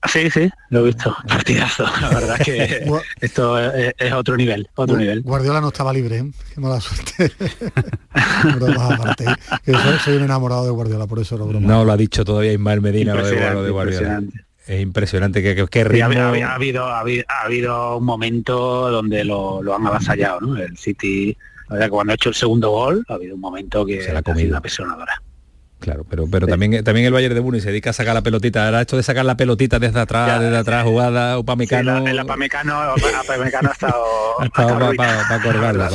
Sí, sí, lo he visto. Partidazo. La verdad es que esto es, otro nivel, otro nivel. Guardiola no estaba libre, ¿eh? Qué mala suerte. aparte, que soy, un enamorado de Guardiola, por eso lo broma. No lo ha dicho todavía Ismael Medina lo de, Guardiola. Es impresionante que, que, ritmo... ha, habido, ha, habido, un momento donde lo, han avasallado, ¿no? El City, la verdad que cuando ha hecho el segundo gol, ha habido un momento que se la ha comido. una pesonadora. Claro, pero, pero también, también el Bayern de Múnich se dedica a sacar la pelotita. Ahora esto de sacar la pelotita desde atrás, desde atrás, jugada, Upamecano... Sí, la, Upamecano, Upamecano ha estado... ha estado para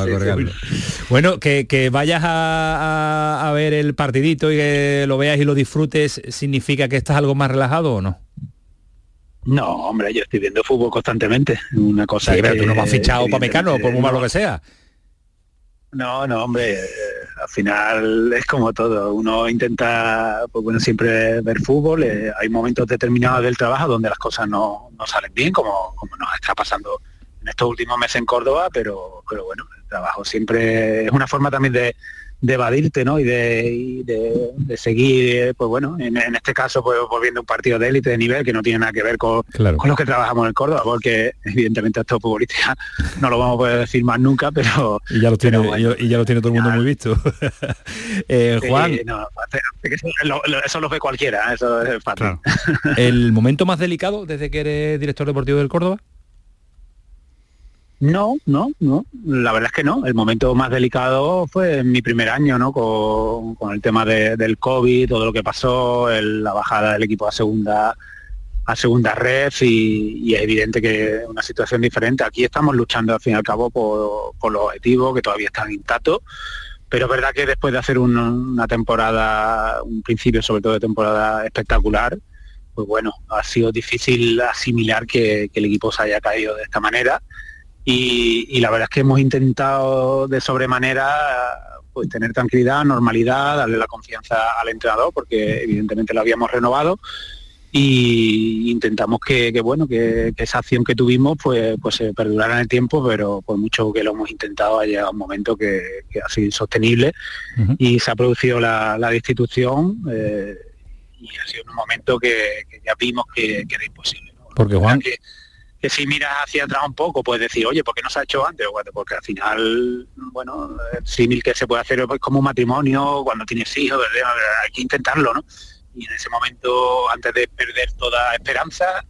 Bueno, que, que vayas a, a, ver el partidito y que lo veas y lo disfrutes, ¿significa que estás algo más relajado o no? No, hombre, yo estoy viendo fútbol constantemente. Una cosa sí, pero tú no me has fichado Upamecano, por muy malo que sea. No, no, hombre, al final es como todo. Uno intenta, pues bueno, siempre ver fútbol. Eh, hay momentos determinados del trabajo donde las cosas no, salen bien, como, como nos está pasando en estos últimos meses en Córdoba, pero, pero bueno, el trabajo siempre es una forma también de, de evadirte ¿no? y, de, de, seguir, eh, pues bueno, en, este caso pues volviendo un partido de élite de nivel que no tiene nada que ver con, con los que trabajamos en Córdoba, porque evidentemente estos futbolistas no lo vamos a poder decir más nunca, pero... Y ya lo tiene, y ya lo tiene todo el mundo muy visto. Eh, Juan... eso, lo ve cualquiera, eso es fácil. ¿El momento más delicado desde que eres director deportivo del Córdoba? No, no, no. La verdad es que no. El momento más delicado fue en mi primer año, ¿no? Con, el tema del COVID, todo lo que pasó, la bajada del equipo a segunda a segunda red y, es evidente que una situación diferente. Aquí estamos luchando al fin y al cabo por, los objetivos que todavía están intactos, pero es verdad que después de hacer una temporada, un principio sobre todo de temporada espectacular, pues bueno, ha sido difícil asimilar que el equipo se haya caído de esta manera y, la verdad es que hemos intentado de sobremanera pues tener tranquilidad, normalidad, darle la confianza al entrenador, porque evidentemente lo habíamos renovado. Y intentamos que, bueno que, esa acción que tuvimos pues pues se perdurara en el tiempo pero por mucho que lo hemos intentado ha llegado un momento que, ha sido insostenible. Y se ha producido la, destitución eh, y ha sido un momento que, ya vimos que, era imposible porque Juan que si miras hacia atrás un poco, puedes decir, oye, ¿por qué no se ha hecho antes? Porque al final, bueno, el símil que se puede hacer es como un matrimonio, cuando tienes hijos, hay que intentarlo, ¿no? Y en ese momento, antes de perder toda esperanza,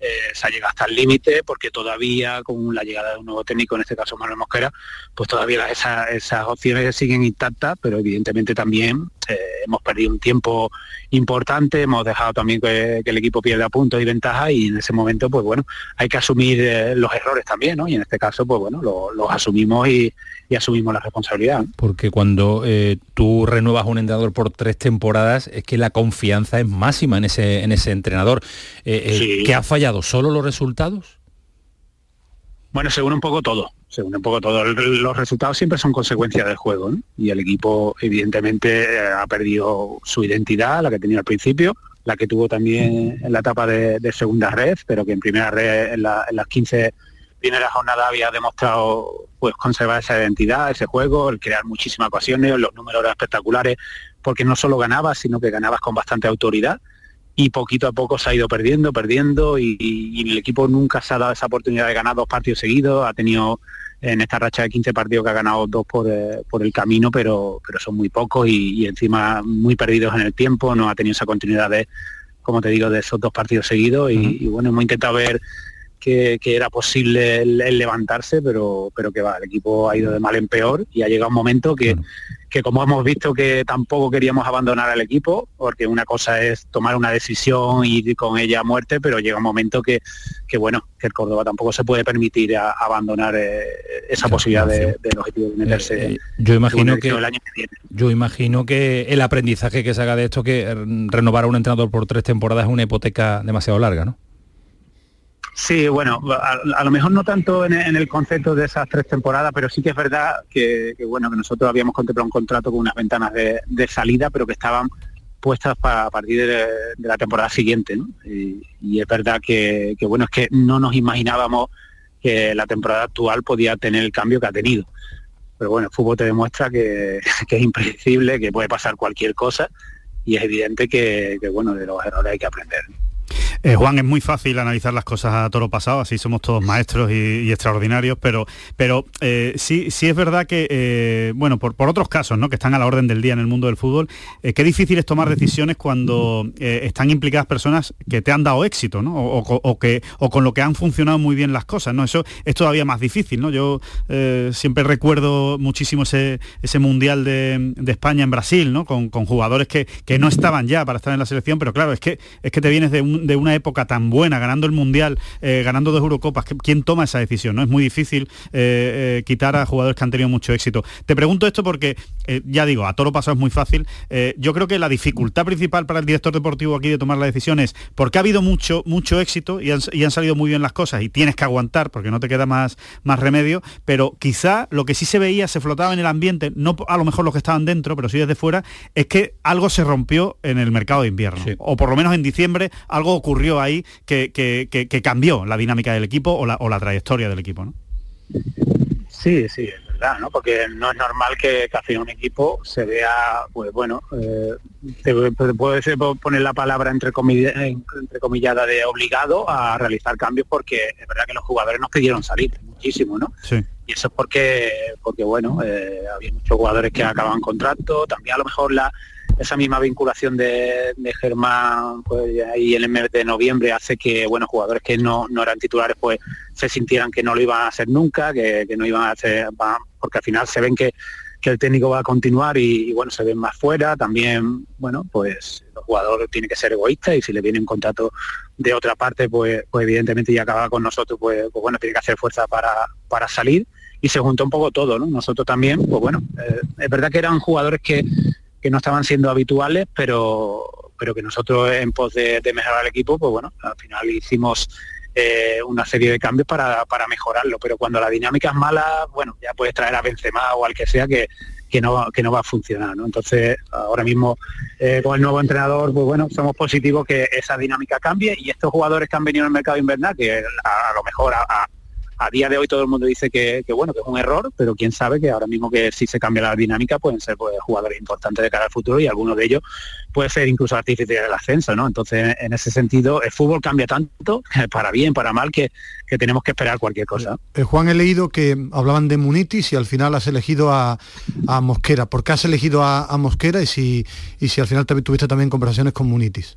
eh, se ha llegado hasta el límite porque todavía con la llegada de un nuevo técnico, en este caso Manuel Mosquera, pues todavía esas opciones siguen intactas, pero evidentemente también eh, hemos perdido un tiempo importante, hemos dejado también que, el equipo pierda puntos y ventajas y en ese momento pues bueno, hay que asumir eh, los errores también, ¿no? Y en este caso pues bueno, los asumimos y, y asumimos la responsabilidad. Porque cuando eh, tú renuevas un entrenador por tres temporadas, es que la confianza es máxima en ese, en ese entrenador. Eh, ¿Qué ha fallado? ¿Solo los resultados? Bueno, según un poco todo, según un poco todo. Los resultados siempre son consecuencia del juego, Y el equipo, evidentemente, ha perdido su identidad, la que tenía al principio, la que tuvo también en la etapa de, segunda red, pero que en primera red, en, las 15 primera jornada había demostrado pues conservar esa identidad, ese juego, el crear muchísimas ocasiones, los números eran espectaculares, porque no solo ganabas, sino que ganabas con bastante autoridad. Y poquito a poco se ha ido perdiendo, perdiendo y, y el equipo nunca se ha dado esa oportunidad de ganar dos partidos seguidos, ha tenido en esta racha de 15 partidos que ha ganado dos por, eh, por el camino, pero, pero son muy pocos y, encima muy perdidos en el tiempo, no ha tenido esa continuidad de, como te digo, de esos dos partidos seguidos y, bueno, hemos intentado ver que, era posible el, levantarse, pero, pero que va, el equipo ha ido de mal en peor y ha llegado un momento que, que como hemos visto que tampoco queríamos abandonar al equipo, porque una cosa es tomar una decisión y ir con ella a muerte, pero llega un momento que, que bueno, que el Córdoba tampoco se puede permitir abandonar eh, esa posibilidad de, del objetivo de meterse. Eh, eh, yo imagino que, el año que viene. yo imagino que el aprendizaje que se haga de esto, que renovar a un entrenador por tres temporadas es una hipoteca demasiado larga, ¿no? Sí, bueno, a, lo mejor no tanto en, el concepto de esas tres temporadas, pero sí que es verdad que, bueno que nosotros habíamos contemplado un contrato con unas ventanas de, salida, pero que estaban puestas para a partir de, la temporada siguiente, ¿no? y, es verdad que, bueno es que no nos imaginábamos que la temporada actual podía tener el cambio que ha tenido. Pero bueno, el fútbol te demuestra que, es impredecible, que puede pasar cualquier cosa y es evidente que bueno, de los errores hay que aprender. Eh, Juan, es muy fácil analizar las cosas a toro pasado, así somos todos maestros y, extraordinarios, pero, pero eh, sí, sí es verdad que, eh, bueno, por, otros casos, ¿no? que están a la orden del día en el mundo del fútbol, qué difícil es tomar decisiones cuando están implicadas personas que te han dado éxito, ¿no? O, que, o con lo que han funcionado muy bien las cosas, ¿no? Eso es todavía más difícil, ¿no? Yo siempre recuerdo muchísimo ese, ese Mundial de, España en Brasil, ¿no? Con, jugadores que, que, no estaban ya para estar en la selección, pero claro, es que, es que te vienes de, de una época tan buena, ganando el Mundial, eh, ganando dos Eurocopas, ¿quién toma esa decisión? ¿no? Es muy difícil eh, eh, quitar a jugadores que han tenido mucho éxito. Te pregunto esto porque, ya digo, a toro pasado es muy fácil. yo creo que la dificultad principal para el director deportivo aquí de tomar la decisión es porque ha habido mucho, mucho éxito y han, salido muy bien las cosas y tienes que aguantar porque no te queda más, más remedio, pero quizá lo que sí se veía, se flotaba en el ambiente, no a lo mejor los que estaban dentro, pero sí desde fuera, es que algo se rompió en el mercado de invierno. O por lo menos en diciembre algo ocurrió ahí que, cambió la dinámica del equipo o la, trayectoria del equipo, ¿no? Sí, sí, es verdad, ¿no? Porque no es normal que, casi un equipo se vea, pues bueno, eh, puede poner la palabra entre, entre comillada de obligado a realizar cambios porque es verdad que los jugadores nos pidieron salir muchísimo, ¿no? Sí. Y eso es porque, porque bueno, eh, había muchos jugadores que acaban contrato, también a lo mejor la, esa misma vinculación de, Germán pues, en el mes de noviembre hace que bueno jugadores que no, eran titulares pues se sintieran que no lo iban a hacer nunca, que, no iban a hacer, porque al final se ven que, el técnico va a continuar y, bueno, se ven más fuera, también, bueno, pues el jugador tiene que ser egoísta y si le viene un contrato de otra parte, pues, pues evidentemente ya acaba con nosotros, pues, pues, bueno, tiene que hacer fuerza para, para salir y se juntó un poco todo, ¿no? Nosotros también, pues bueno, eh, es verdad que eran jugadores que que no estaban siendo habituales, pero, pero que nosotros en pos de, mejorar el equipo, pues bueno, al final hicimos eh, una serie de cambios para, mejorarlo. Pero cuando la dinámica es mala, bueno, ya puedes traer a Benzema o al que sea que, que no, que no va a funcionar. ¿no? Entonces, ahora mismo eh, con el nuevo entrenador, pues bueno, somos positivos que esa dinámica cambie y estos jugadores que han venido al mercado invernal, que a, lo mejor a día de hoy todo el mundo dice que, bueno, que es un error, pero quién sabe que ahora mismo que si se cambia la dinámica pueden ser pues, jugadores importantes de cara al futuro y algunos de ellos puede ser incluso artífice del ascenso, ¿no? Entonces, en ese sentido, el fútbol cambia tanto, para bien, para mal, que, tenemos que esperar cualquier cosa. Eh, Juan, he leído que hablaban de Munitis y al final has elegido a, Mosquera. ¿Por qué has elegido a, Mosquera y si, y si al final tuviste también conversaciones con Munitis?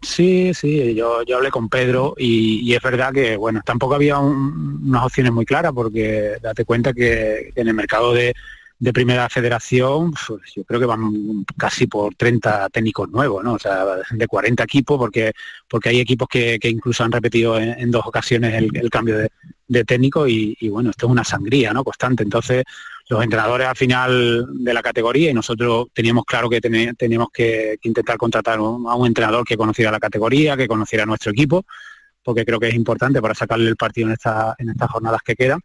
Sí, sí, yo, hablé con Pedro y, es verdad que, bueno, tampoco había unas opciones muy claras porque date cuenta que, en el mercado de, primera federación, pues, yo creo que van casi por 30 técnicos nuevos, ¿no? O sea, de 40 equipos, porque, porque hay equipos que, incluso han repetido en, dos ocasiones el, cambio de, técnico y, y, bueno, esto es una sangría, ¿no? Constante. Entonces, los entrenadores al final de la categoría y nosotros teníamos claro que teníamos que, intentar contratar a un entrenador que conociera la categoría, que conociera nuestro equipo, porque creo que es importante para sacarle el partido en, esta, en estas jornadas que quedan.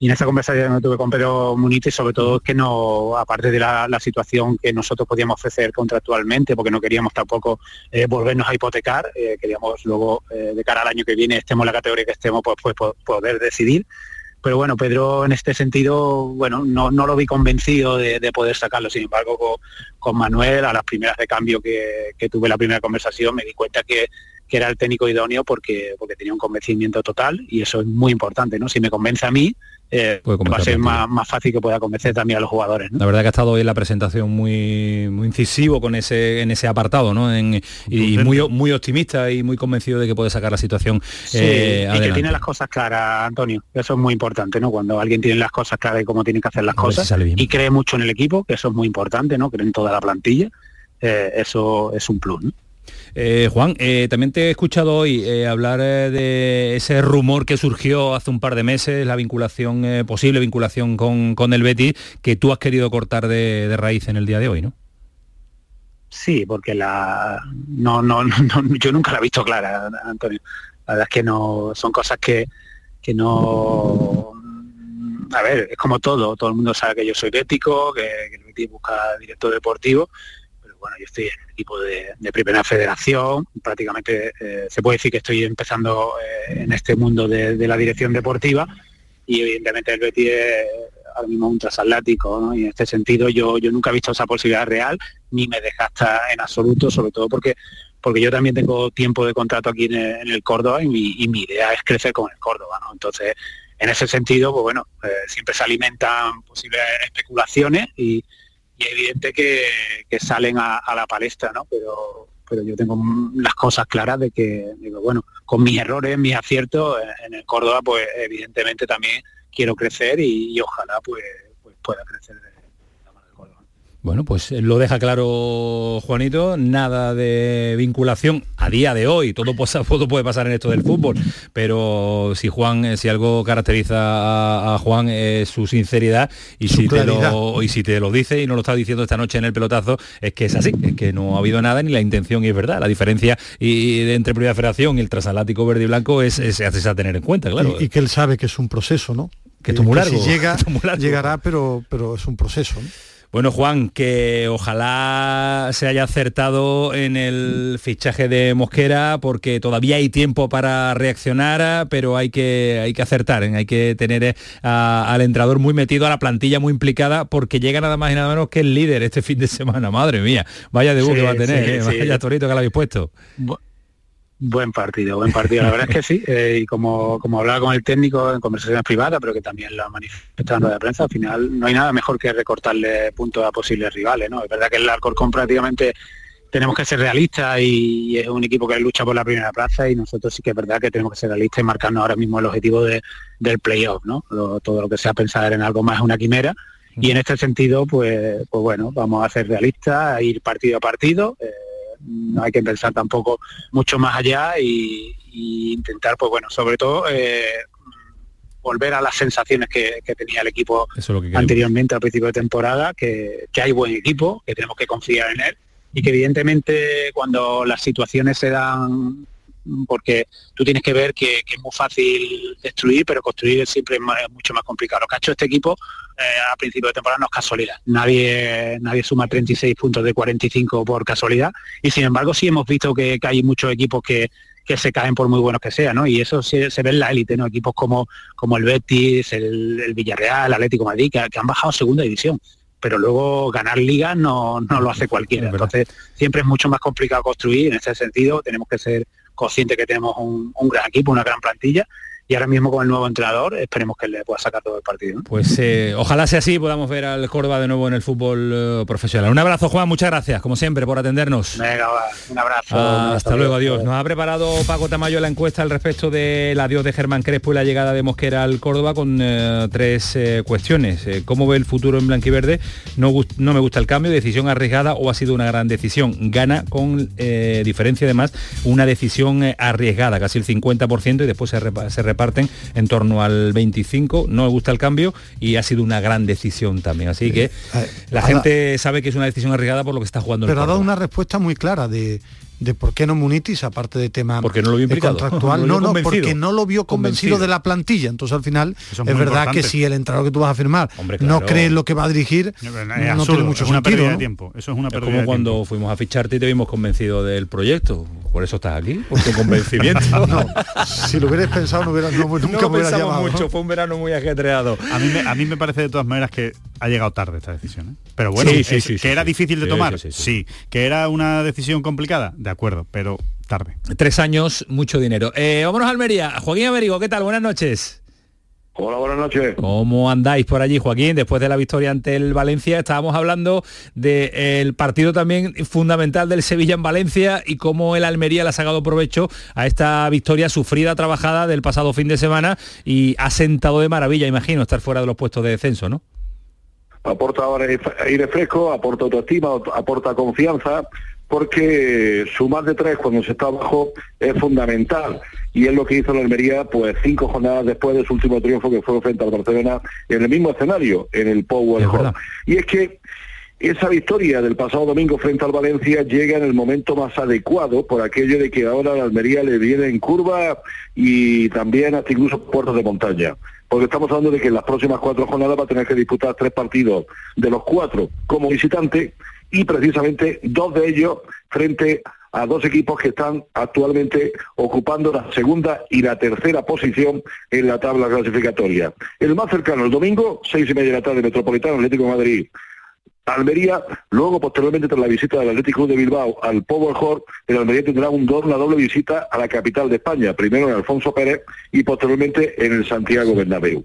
Y en esa conversación que tuve con Pedro Muniz, sobre todo que no, aparte de la, situación que nosotros podíamos ofrecer contractualmente, porque no queríamos tampoco eh, volvernos a hipotecar, eh, queríamos luego, eh, de cara al año que viene, estemos en la categoría que estemos, pues, pues poder decidir pero bueno, Pedro en este sentido, bueno, no, no lo vi convencido de, poder sacarlo. Sin embargo, con, Manuel, a las primeras de cambio que tuve la primera conversación, me di cuenta que, que era el técnico idóneo porque, porque tenía un convencimiento total y eso es muy importante, ¿no? Si me convence a mí, eh, va a ser más, fácil que pueda convencer también a los jugadores. La verdad que ha estado hoy en la presentación muy, muy incisivo con ese, en ese apartado, ¿no? y muy, muy optimista y muy convencido de que puede sacar la situación. Eh, y que tiene las cosas claras, Antonio. Eso es muy importante, ¿no? Cuando alguien tiene las cosas claras y cómo tiene que hacer las cosas y cree mucho en el equipo, que eso es muy importante, ¿no? Cree en toda la plantilla. Eh, eso es un plus. ¿no? Eh, Juan, eh, también te he escuchado hoy eh, hablar de ese rumor que surgió hace un par de meses, la vinculación, posible vinculación con, el Betis, que tú has querido cortar de, raíz en el día de hoy, ¿no? Sí, porque la no, no, yo nunca la he visto clara, Antonio. La verdad es que no son cosas que, que no a ver, es como todo, todo el mundo sabe que yo soy bético, que, que el Betis busca director deportivo, bueno, yo estoy en el equipo de, primera federación, prácticamente eh, se puede decir que estoy empezando eh, en este mundo de, la dirección deportiva y evidentemente el Betis es ahora mismo un transatlántico, y en este sentido yo, yo nunca he visto esa posibilidad real, ni me desgasta en absoluto, sobre todo porque porque yo también tengo tiempo de contrato aquí en el, Córdoba y mi, idea es crecer con el Córdoba, ¿no? Entonces, en ese sentido, pues bueno, eh, siempre se alimentan posibles especulaciones y, y evidente que, salen a, la palestra, ¿no? Pero, pero yo tengo las cosas claras de que, digo, bueno, con mis errores, mis aciertos, en el Córdoba, pues evidentemente también quiero crecer y, ojalá pues, pues pueda crecer bueno, pues eh, lo deja claro Juanito, nada de vinculación a día de hoy, todo, puede pasar en esto del fútbol, pero si Juan, eh, si algo caracteriza a, Juan es su sinceridad y si, te lo, y si te lo dice y no lo está diciendo esta noche en el pelotazo, es que es así, es que no ha habido nada ni la intención y es verdad. La diferencia y, entre Primera Federación y el transatlántico verde y blanco es, es, a tener en cuenta, claro. Y, que él sabe que es un proceso, ¿no? Que, es muy largo. si llega, llegará, pero, pero es un proceso. ¿no? Bueno, Juan, que ojalá se haya acertado en el fichaje de Mosquera, porque todavía hay tiempo para reaccionar, pero hay que, hay que acertar, ¿eh? hay que tener eh, al entrenador muy metido, a la plantilla muy implicada, porque llega nada más y nada menos que el líder este fin de semana. Madre mía, vaya debut que va a tener, ¿eh? vaya torito que lo habéis puesto. Buen partido, buen partido. La verdad es que sí. Eh, y como, como hablaba con el técnico en conversaciones privadas, pero que también lo ha manifestado en de prensa, al final no hay nada mejor que recortarle puntos a posibles rivales. ¿no? Es verdad que el Alcorcón prácticamente tenemos que ser realistas y, es un equipo que lucha por la primera plaza y nosotros sí que es verdad que tenemos que ser realistas y marcarnos ahora mismo el objetivo de, del playoff, ¿no? todo lo que sea pensar en algo más es una quimera. Y en este sentido, pues, pues bueno, vamos a ser realistas, ir partido a partido. Eh, no hay que pensar tampoco mucho más allá y, intentar, pues bueno, sobre todo eh, volver a las sensaciones que, tenía el equipo anteriormente al principio de temporada, que, hay buen equipo, que tenemos que confiar en él y que evidentemente cuando las situaciones se dan porque tú tienes que ver que, es muy fácil destruir, pero construir siempre es, mucho más complicado. Lo que ha hecho este equipo eh, a principio de temporada no es casualidad. Nadie, nadie suma 36 puntos de 45 por casualidad. Y sin embargo sí hemos visto que, hay muchos equipos que, se caen por muy buenos que sean, ¿no? Y eso se, ve en la élite, ¿no? Equipos como, como el Betis, el, Villarreal, el Atlético Madrid, que, han bajado segunda división. Pero luego ganar liga no, no lo hace cualquiera. Entonces siempre es mucho más complicado construir. En ese sentido tenemos que ser conscientes que tenemos un gran equipo, una gran plantilla y ahora mismo con el nuevo entrenador esperemos que le pueda sacar todo el partido. Pues eh, ojalá sea así, podamos ver al Córdoba de nuevo en el fútbol eh, profesional. Un abrazo Juan, muchas gracias, como siempre, por atendernos. Venga, un abrazo. hasta luego, adiós. Nos ha preparado Paco Tamayo la encuesta al respecto del adiós de Germán Crespo y la llegada de Mosquera al Córdoba con eh, tres cuestiones. ¿Cómo ve el futuro en blanquiverde? No, no me gusta el cambio, decisión arriesgada o ha sido una gran decisión. Gana con diferencia además una decisión arriesgada, casi el 50% y después se, se parten en torno al 25, no me gusta el cambio y ha sido una gran decisión también. Así que la gente sabe que es una decisión arriesgada por lo que está jugando. Pero ha dado una respuesta muy clara de de por qué no Munitis, aparte de tema porque no lo vio contractual. No, no, porque no lo vio convencido, de la plantilla. Entonces al final es, verdad que si el entrenador que tú vas a firmar no cree lo que va a dirigir, no, tiene mucho es una sentido. Pérdida de tiempo. Eso es una pérdida como cuando fuimos a ficharte y te vimos convencido del proyecto. Por eso estás aquí, por tu convencimiento. no, si lo hubieras pensado no hubiera, nunca me llamado. mucho, fue un verano muy ajetreado. A mí, me, a mí me parece de todas maneras que ha llegado tarde esta decisión. ¿eh? Pero bueno, que era difícil de tomar, sí, que era una decisión complicada, de acuerdo, pero tarde. Tres años, mucho dinero. Eh, vámonos a Almería. Joaquín Américo, ¿qué tal? Buenas noches. Hola, buenas noches. ¿Cómo andáis por allí, Joaquín? Después de la victoria ante el Valencia, estábamos hablando del partido también fundamental del Sevilla en Valencia y cómo el Almería le ha sacado provecho a esta victoria sufrida, trabajada del pasado fin de semana y ha sentado de maravilla, imagino, estar fuera de los puestos de descenso, ¿no? Aporta aire fresco, aporta autoestima, aporta confianza, porque sumar de tres cuando se está abajo es fundamental y es lo que hizo la Almería pues cinco jornadas después de su último triunfo que fue frente al Barcelona en el mismo escenario, en el Power Hall. Y es que esa victoria del pasado domingo frente al Valencia llega en el momento más adecuado por aquello de que ahora la Almería le viene en curva y también hasta incluso puertos de montaña. Porque estamos hablando de que en las próximas cuatro jornadas va a tener que disputar tres partidos de los cuatro como visitante y precisamente dos de ellos frente a dos equipos que están actualmente ocupando la segunda y la tercera posición en la tabla clasificatoria. El más cercano, el domingo, seis y media de la tarde, Metropolitano, Atlético de Madrid. Almería, luego posteriormente tras la visita del Atlético de Bilbao al Power Hall, el Almería tendrá un una doble visita a la capital de España, primero en Alfonso Pérez y posteriormente en el Santiago Bernabéu.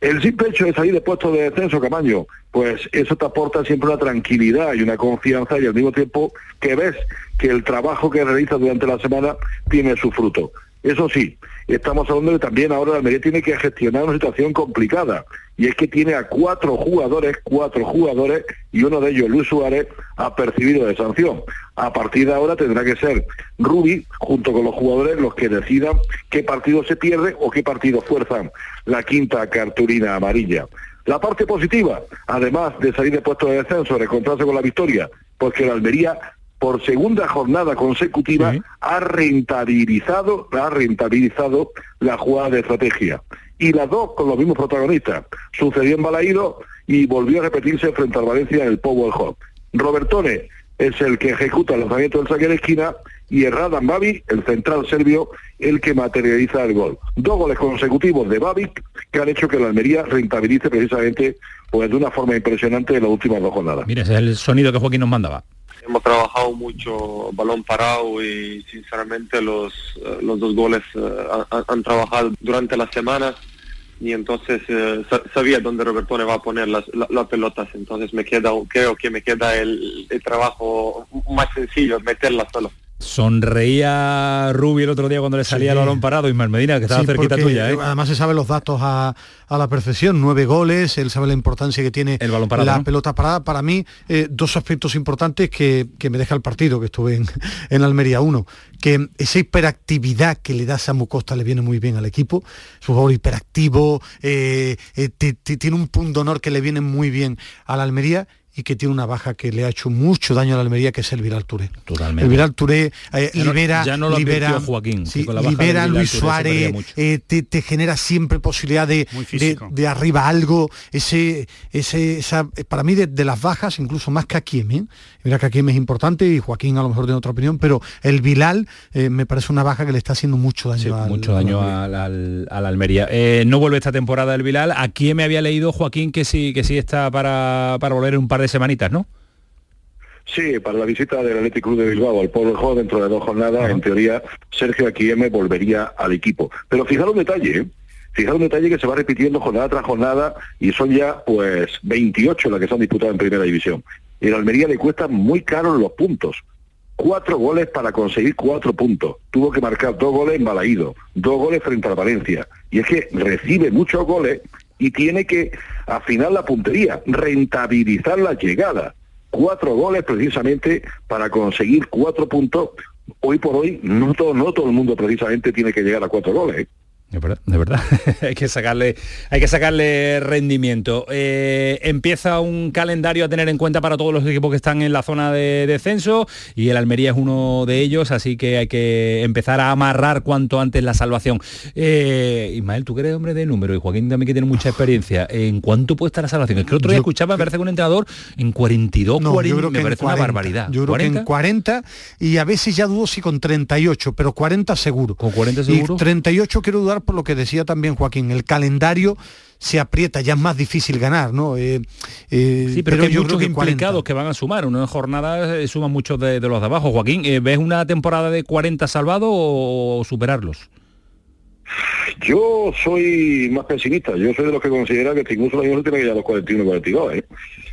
El simple hecho de salir de puesto de descenso, Camaño, pues eso te aporta siempre una tranquilidad y una confianza y al mismo tiempo que ves que el trabajo que realizas durante la semana tiene su fruto. Eso sí, estamos hablando de también ahora la Almería tiene que gestionar una situación complicada y es que tiene a cuatro jugadores, cuatro jugadores y uno de ellos, Luis Suárez, ha percibido de sanción. A partir de ahora tendrá que ser Rubi, junto con los jugadores, los que decidan qué partido se pierde o qué partido fuerzan la quinta cartulina amarilla. La parte positiva, además de salir de puesto de descenso, encontrarse con la victoria, porque la Almería por segunda jornada consecutiva ha rentabilizado, ha rentabilizado la jugada de estrategia. Y las dos con los mismos protagonistas. Sucedió en Balaído y volvió a repetirse frente al Valencia en el Power Hub. Robertone es el que ejecuta el lanzamiento del saque de esquina y Erradan Babi, el central serbio, el que materializa el gol. Dos goles consecutivos de Babi que han hecho que la Almería rentabilice precisamente pues de una forma impresionante en las últimas dos jornadas. Mira, ese es el sonido que Joaquín nos mandaba hemos trabajado mucho balón parado y sinceramente los, eh, los dos goles eh, han, trabajado durante las semanas y entonces eh, sabía dónde Robertone va a poner las, pelotas, entonces me queda, creo que me queda el, el trabajo más sencillo, meterlas solo. Sonreía Rubi el otro día cuando le salía el balón parado, Ismael Medina, que estaba cerquita tuya. ¿eh? Además se sabe los datos a, la perfección, nueve goles, él sabe la importancia que tiene el balón parado, la pelota parada. Para mí, eh, dos aspectos importantes que, me deja el partido, que estuve en, en, Almería. Uno, que esa hiperactividad que le da Samu Costa le viene muy bien al equipo, su jugador hiperactivo, eh, tiene un punto honor que le viene muy bien a la Almería y que tiene una baja que le ha hecho mucho daño a la Almería, que es el Viral Touré. Totalmente. El Viral Touré eh, libera, ya no lo libera, Joaquín, libera a Luis Suárez, eh, te, genera siempre posibilidad de, de, arriba algo, ese, ese, esa, para mí de, las bajas, incluso más que a ¿eh? mira que Akiem es importante y Joaquín a lo mejor tiene otra opinión, pero el Vilal me parece una baja que le está haciendo mucho daño al, mucho daño al, al, Almería. no vuelve esta temporada el Vilal, aquí me había leído Joaquín que sí, que sí está para, para volver un par de semanitas, ¿no? Sí, para la visita del Athletic Club de Bilbao al Polo Juego dentro de dos jornadas, en teoría, Sergio Aquieme volvería al equipo. Pero fijaros un detalle, ¿eh? fijaros un detalle que se va repitiendo jornada tras jornada y son ya pues 28 las que se han disputado en primera división. Y en Almería le cuestan muy caros los puntos. Cuatro goles para conseguir cuatro puntos. Tuvo que marcar dos goles en Balaído, dos goles frente a Valencia. Y es que recibe muchos goles y tiene que afinar la puntería, rentabilizar la llegada. Cuatro goles precisamente para conseguir cuatro puntos. Hoy por hoy no todo, no todo el mundo precisamente tiene que llegar a cuatro goles. ¿eh? De verdad, de verdad. hay que sacarle, hay que sacarle rendimiento. Eh, empieza un calendario a tener en cuenta para todos los equipos que están en la zona de descenso y el Almería es uno de ellos, así que hay que empezar a amarrar cuanto antes la salvación. Eh, Ismael, tú que eres hombre de número y Joaquín también que tiene mucha experiencia. ¿En cuánto puede estar la salvación? Es que el otro día escuchaba, me parece que un entrenador en 42, 40, me parece una barbaridad. Yo creo que en 40 y a veces ya dudo si con 38, pero 40 seguro. ¿Con 40 seguro? Y 38 quiero dudar por lo que decía también Joaquín, el calendario se aprieta, ya es más difícil ganar, ¿no? Eh, eh, sí, pero, hay muchos implicados que van a sumar. Una jornada eh, suman muchos de, los de abajo. Joaquín, ¿ves una temporada de 40 salvados o, superarlos? Yo soy más pesimista. Yo soy de los que considera que incluso la tiene que llegar a los 41 42, ¿eh?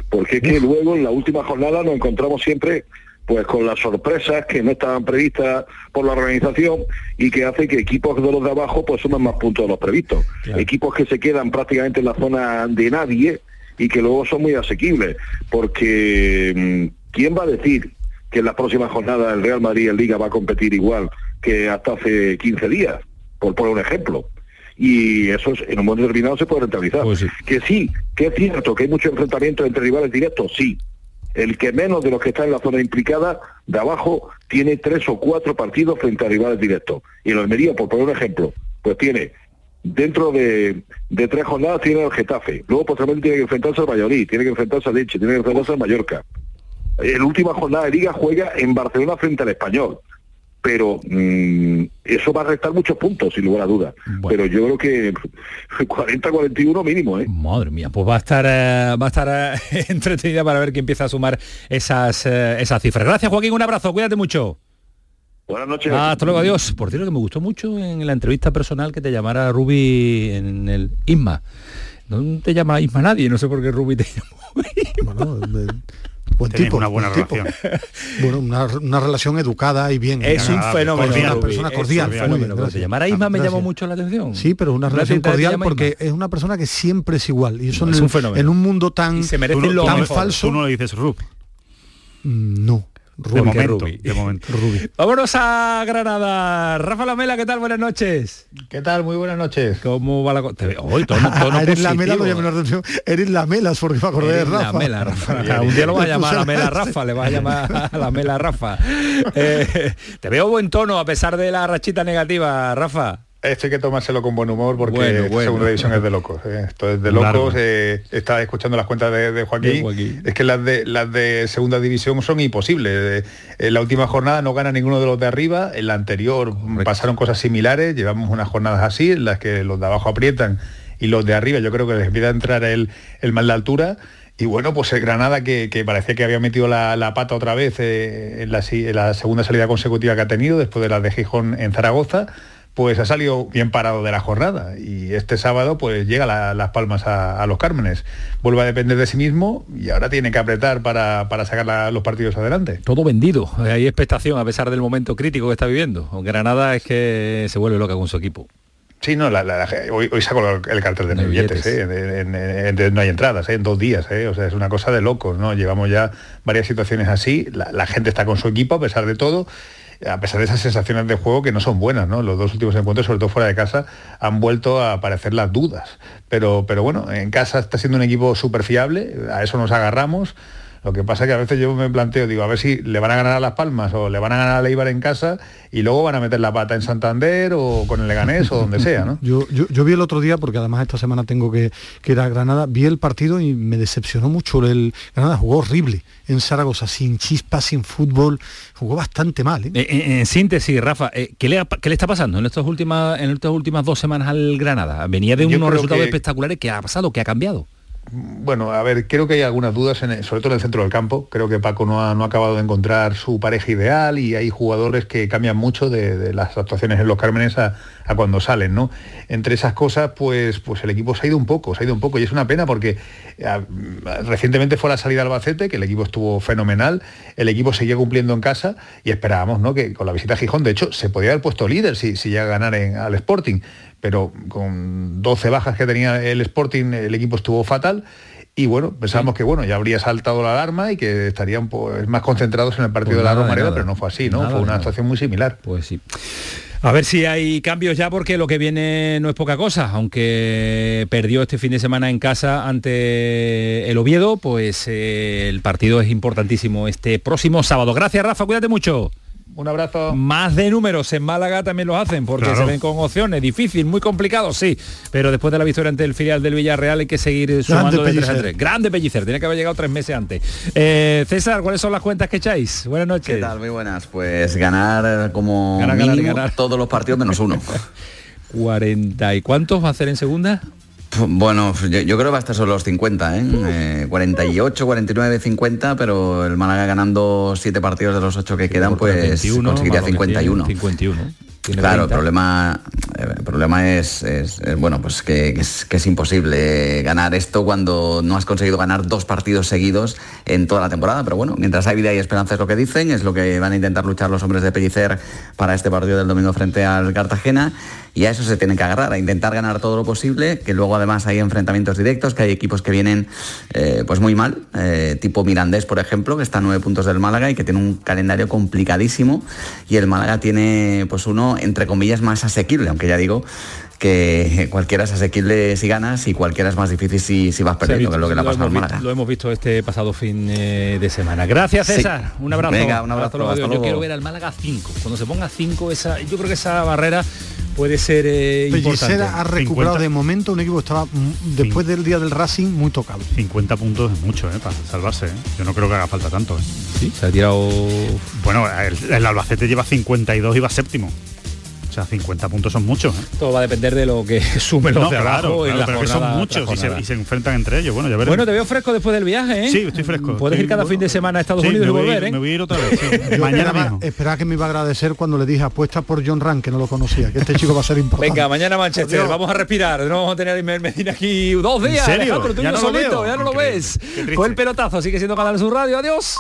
Porque es que luego en la última jornada nos encontramos siempre pues con las sorpresas que no estaban previstas por la organización y que hace que equipos de los de abajo pues suman más puntos de los previstos. Equipos que se quedan prácticamente en la zona de nadie y que luego son muy asequibles, porque mm, ¿quién va a decir que en las próximas jornadas el Real Madrid en Liga va a competir igual que hasta hace 15 días? Por poner un ejemplo y eso en un momento determinado se puede rentabilizar. Pues que sí, que es cierto que hay mucho enfrentamiento entre rivales directos, sí, el que menos de los que están en la zona implicada de abajo tiene tres o cuatro partidos frente a rivales directos. Y el Almería, por poner un ejemplo, pues tiene dentro de, tres jornadas tiene el Getafe, luego posteriormente tiene que enfrentarse al Valladolid, tiene que enfrentarse al Leche, tiene que enfrentarse al Mallorca. En la última jornada de liga juega en Barcelona frente al Español pero mm, eso va a restar muchos puntos, sin lugar a dudas. Pero yo creo que 40-41 mínimo, ¿eh? Madre mía, pues va a estar eh, va a estar eh, entretenida para ver que empieza a sumar esas, eh, esas cifras. Gracias, Joaquín, un abrazo, cuídate mucho. Buenas noches. hasta luego, adiós. Por cierto, que me gustó mucho en la entrevista personal que te llamara Ruby en el ISMA. No te llama Isma nadie, no sé por qué Ruby te llamó. Buen tipo, una buena relación. bueno, una, relación educada y bien. Es un fenómeno. Una persona cordial. Se llamar a Isma me llamó mucho la atención. Sí, pero una relación cordial porque es una persona que siempre es igual. Y eso en, un fenómeno. en un mundo tan, se merece lo tan falso. Tú no le dices Rub. Mm, no de momento, de momento. Vámonos a Granada. Rafa Lamela, ¿qué tal? Buenas noches. ¿Qué tal? Muy buenas noches. ¿Cómo va la cosa? Hoy tono, tono Eres la Mela, Eres la Melas porque me acordé de Rafa. La Mela, Rafa. Un día lo va a llamar a la Mela Rafa, le va a llamar a la Mela Rafa. Eh, te veo buen tono a pesar de la rachita negativa, Rafa. Esto hay que tomárselo con buen humor porque bueno, segunda división es de locos. ¿eh? Esto es de locos. Eh, está escuchando las cuentas de, Joaquín. Es que las de las de segunda división son imposibles. Eh, en la última jornada no gana ninguno de los de arriba. En la anterior pasaron cosas similares. Llevamos unas jornadas así en las que los de abajo aprietan y los de arriba yo creo que les empieza a entrar el, el mal de altura. Y bueno, pues el Granada que, parecía que había metido la, pata otra vez en la, en la segunda salida consecutiva que ha tenido después de la de Gijón en Zaragoza pues ha salido bien parado de la jornada y este sábado pues llega las palmas a, los Cármenes. Vuelve a depender de sí mismo y ahora tiene que apretar para, sacar los partidos adelante. Todo vendido, hay expectación a pesar del momento crítico que está viviendo. Granada es que se vuelve loca con su equipo. Sí, no, hoy, saco el cartel de no billetes, ¿eh? no hay entradas, ¿eh? en dos días, ¿eh? o sea, es una cosa de locos, ¿no? Llevamos ya varias situaciones así, la gente está con su equipo a pesar de todo a pesar de esas sensaciones de juego que no son buenas, ¿no? Los dos últimos encuentros, sobre todo fuera de casa, han vuelto a aparecer las dudas. Pero, pero bueno, en casa está siendo un equipo súper fiable, a eso nos agarramos. Lo que pasa es que a veces yo me planteo, digo, a ver si le van a ganar a Las Palmas o le van a ganar a Leibar en casa y luego van a meter la pata en Santander o con el Leganés o donde sea, ¿no? Yo, yo, vi el otro día, porque además esta semana tengo que, que ir a Granada, vi el partido y me decepcionó mucho. El Granada jugó horrible en Zaragoza, sin chispa, sin fútbol, jugó bastante mal. ¿eh? En, síntesis, Rafa, eh, ¿qué, le, ¿qué, le, está pasando en estas últimas, en estas últimas dos semanas al Granada? Venía de unos resultados espectaculares, ¿qué ha pasado? ¿Qué ha cambiado? Bueno, a ver, creo que hay algunas dudas, sobre todo en el centro del campo. Creo que Paco no ha, no ha acabado de encontrar su pareja ideal y hay jugadores que cambian mucho de, las actuaciones en los Cármenes a, cuando salen, ¿no? Entre esas cosas, pues, pues el equipo se ha ido un poco, se ha ido un poco y es una pena porque recientemente fue la salida al Albacete, que el equipo estuvo fenomenal, el equipo seguía cumpliendo en casa y esperábamos, ¿no? Que con la visita a Gijón, de hecho, se podía haber puesto líder si, si llega a ganar en, al Sporting pero con 12 bajas que tenía el Sporting, el equipo estuvo fatal. Y bueno, pensábamos que bueno, ya habría saltado la alarma y que estarían pues, más concentrados en el partido pues de la Romareda, pero no fue así, ¿no? fue una situación muy similar. Pues sí. A ver si hay cambios ya porque lo que viene no es poca cosa, aunque perdió este fin de semana en casa ante el Oviedo, pues eh, el partido es importantísimo este próximo sábado. Gracias Rafa, cuídate mucho. Un abrazo. Más de números en Málaga también los hacen porque se ven con opciones. Difícil, muy complicado, sí. Pero después de la victoria ante el filial del Villarreal hay que seguir sumando de 3 a 3. Grande Pellicer, tiene que haber llegado tres meses antes. Eh, César, ¿cuáles son las cuentas que echáis? Buenas noches. ¿Qué tal? Muy buenas. Pues ganar como mínimo todos los partidos menos uno. 40 y cuántos va a hacer en segunda? Bueno, yo, creo que va a estar sobre los 50, ¿eh? 48, 49, 50, pero el Málaga ganando siete partidos de los ocho que quedan, pues conseguiría 51. 51. Claro, el problema, el problema es, bueno, pues que, es, que, es, imposible ganar esto cuando no has conseguido ganar dos partidos seguidos en toda la temporada. Pero bueno, mientras hay vida y esperanza es lo que dicen, es lo que van a intentar luchar los hombres de Pellicer para este partido del domingo frente al Cartagena. Y a eso se tienen que agarrar, a intentar ganar todo lo posible, que luego además hay enfrentamientos directos, que hay equipos que vienen eh, pues muy mal, eh, tipo Mirandés, por ejemplo, que está a nueve puntos del Málaga y que tiene un calendario complicadísimo, y el Málaga tiene pues uno, entre comillas, más asequible, aunque ya digo que cualquiera es asequible si ganas y cualquiera es más difícil si, si vas perdiendo, que es lo que le ha pasado al Málaga. Lo hemos visto este pasado fin eh, de semana. Gracias, César. Un abrazo. Venga, un abrazo. Yo quiero ver al Málaga 5. Cuando se ponga 5, esa, yo creo que esa barrera puede ser eh, importante. ha recuperado de momento un equipo que estaba mm, después del día del Racing muy tocado. 50 puntos es mucho eh, para salvarse. Eh. Yo no creo que haga falta tanto. Sí, se ha tirado... Bueno, el, Albacete lleva 52 y va séptimo. O sea, 50 puntos son muchos. Todo va a depender de lo que sume los de abajo pero son muchos y se, enfrentan entre ellos. Bueno, ya veremos. Bueno, te veo fresco después del viaje, ¿eh? Sí, estoy fresco. Puedes ir cada fin de semana a Estados Unidos y volver, ¿eh? Me voy a ir otra vez. mañana mismo. Esperaba que me iba a agradecer cuando le dije apuesta por John Rank, que no lo conocía, que este chico va a ser importante. Venga, mañana Manchester, vamos a respirar. No vamos a tener a Medina aquí dos días. ¿En serio? ya no solito, ya no lo ves. Fue el pelotazo, sigue siendo Canal Sur Radio. Adiós.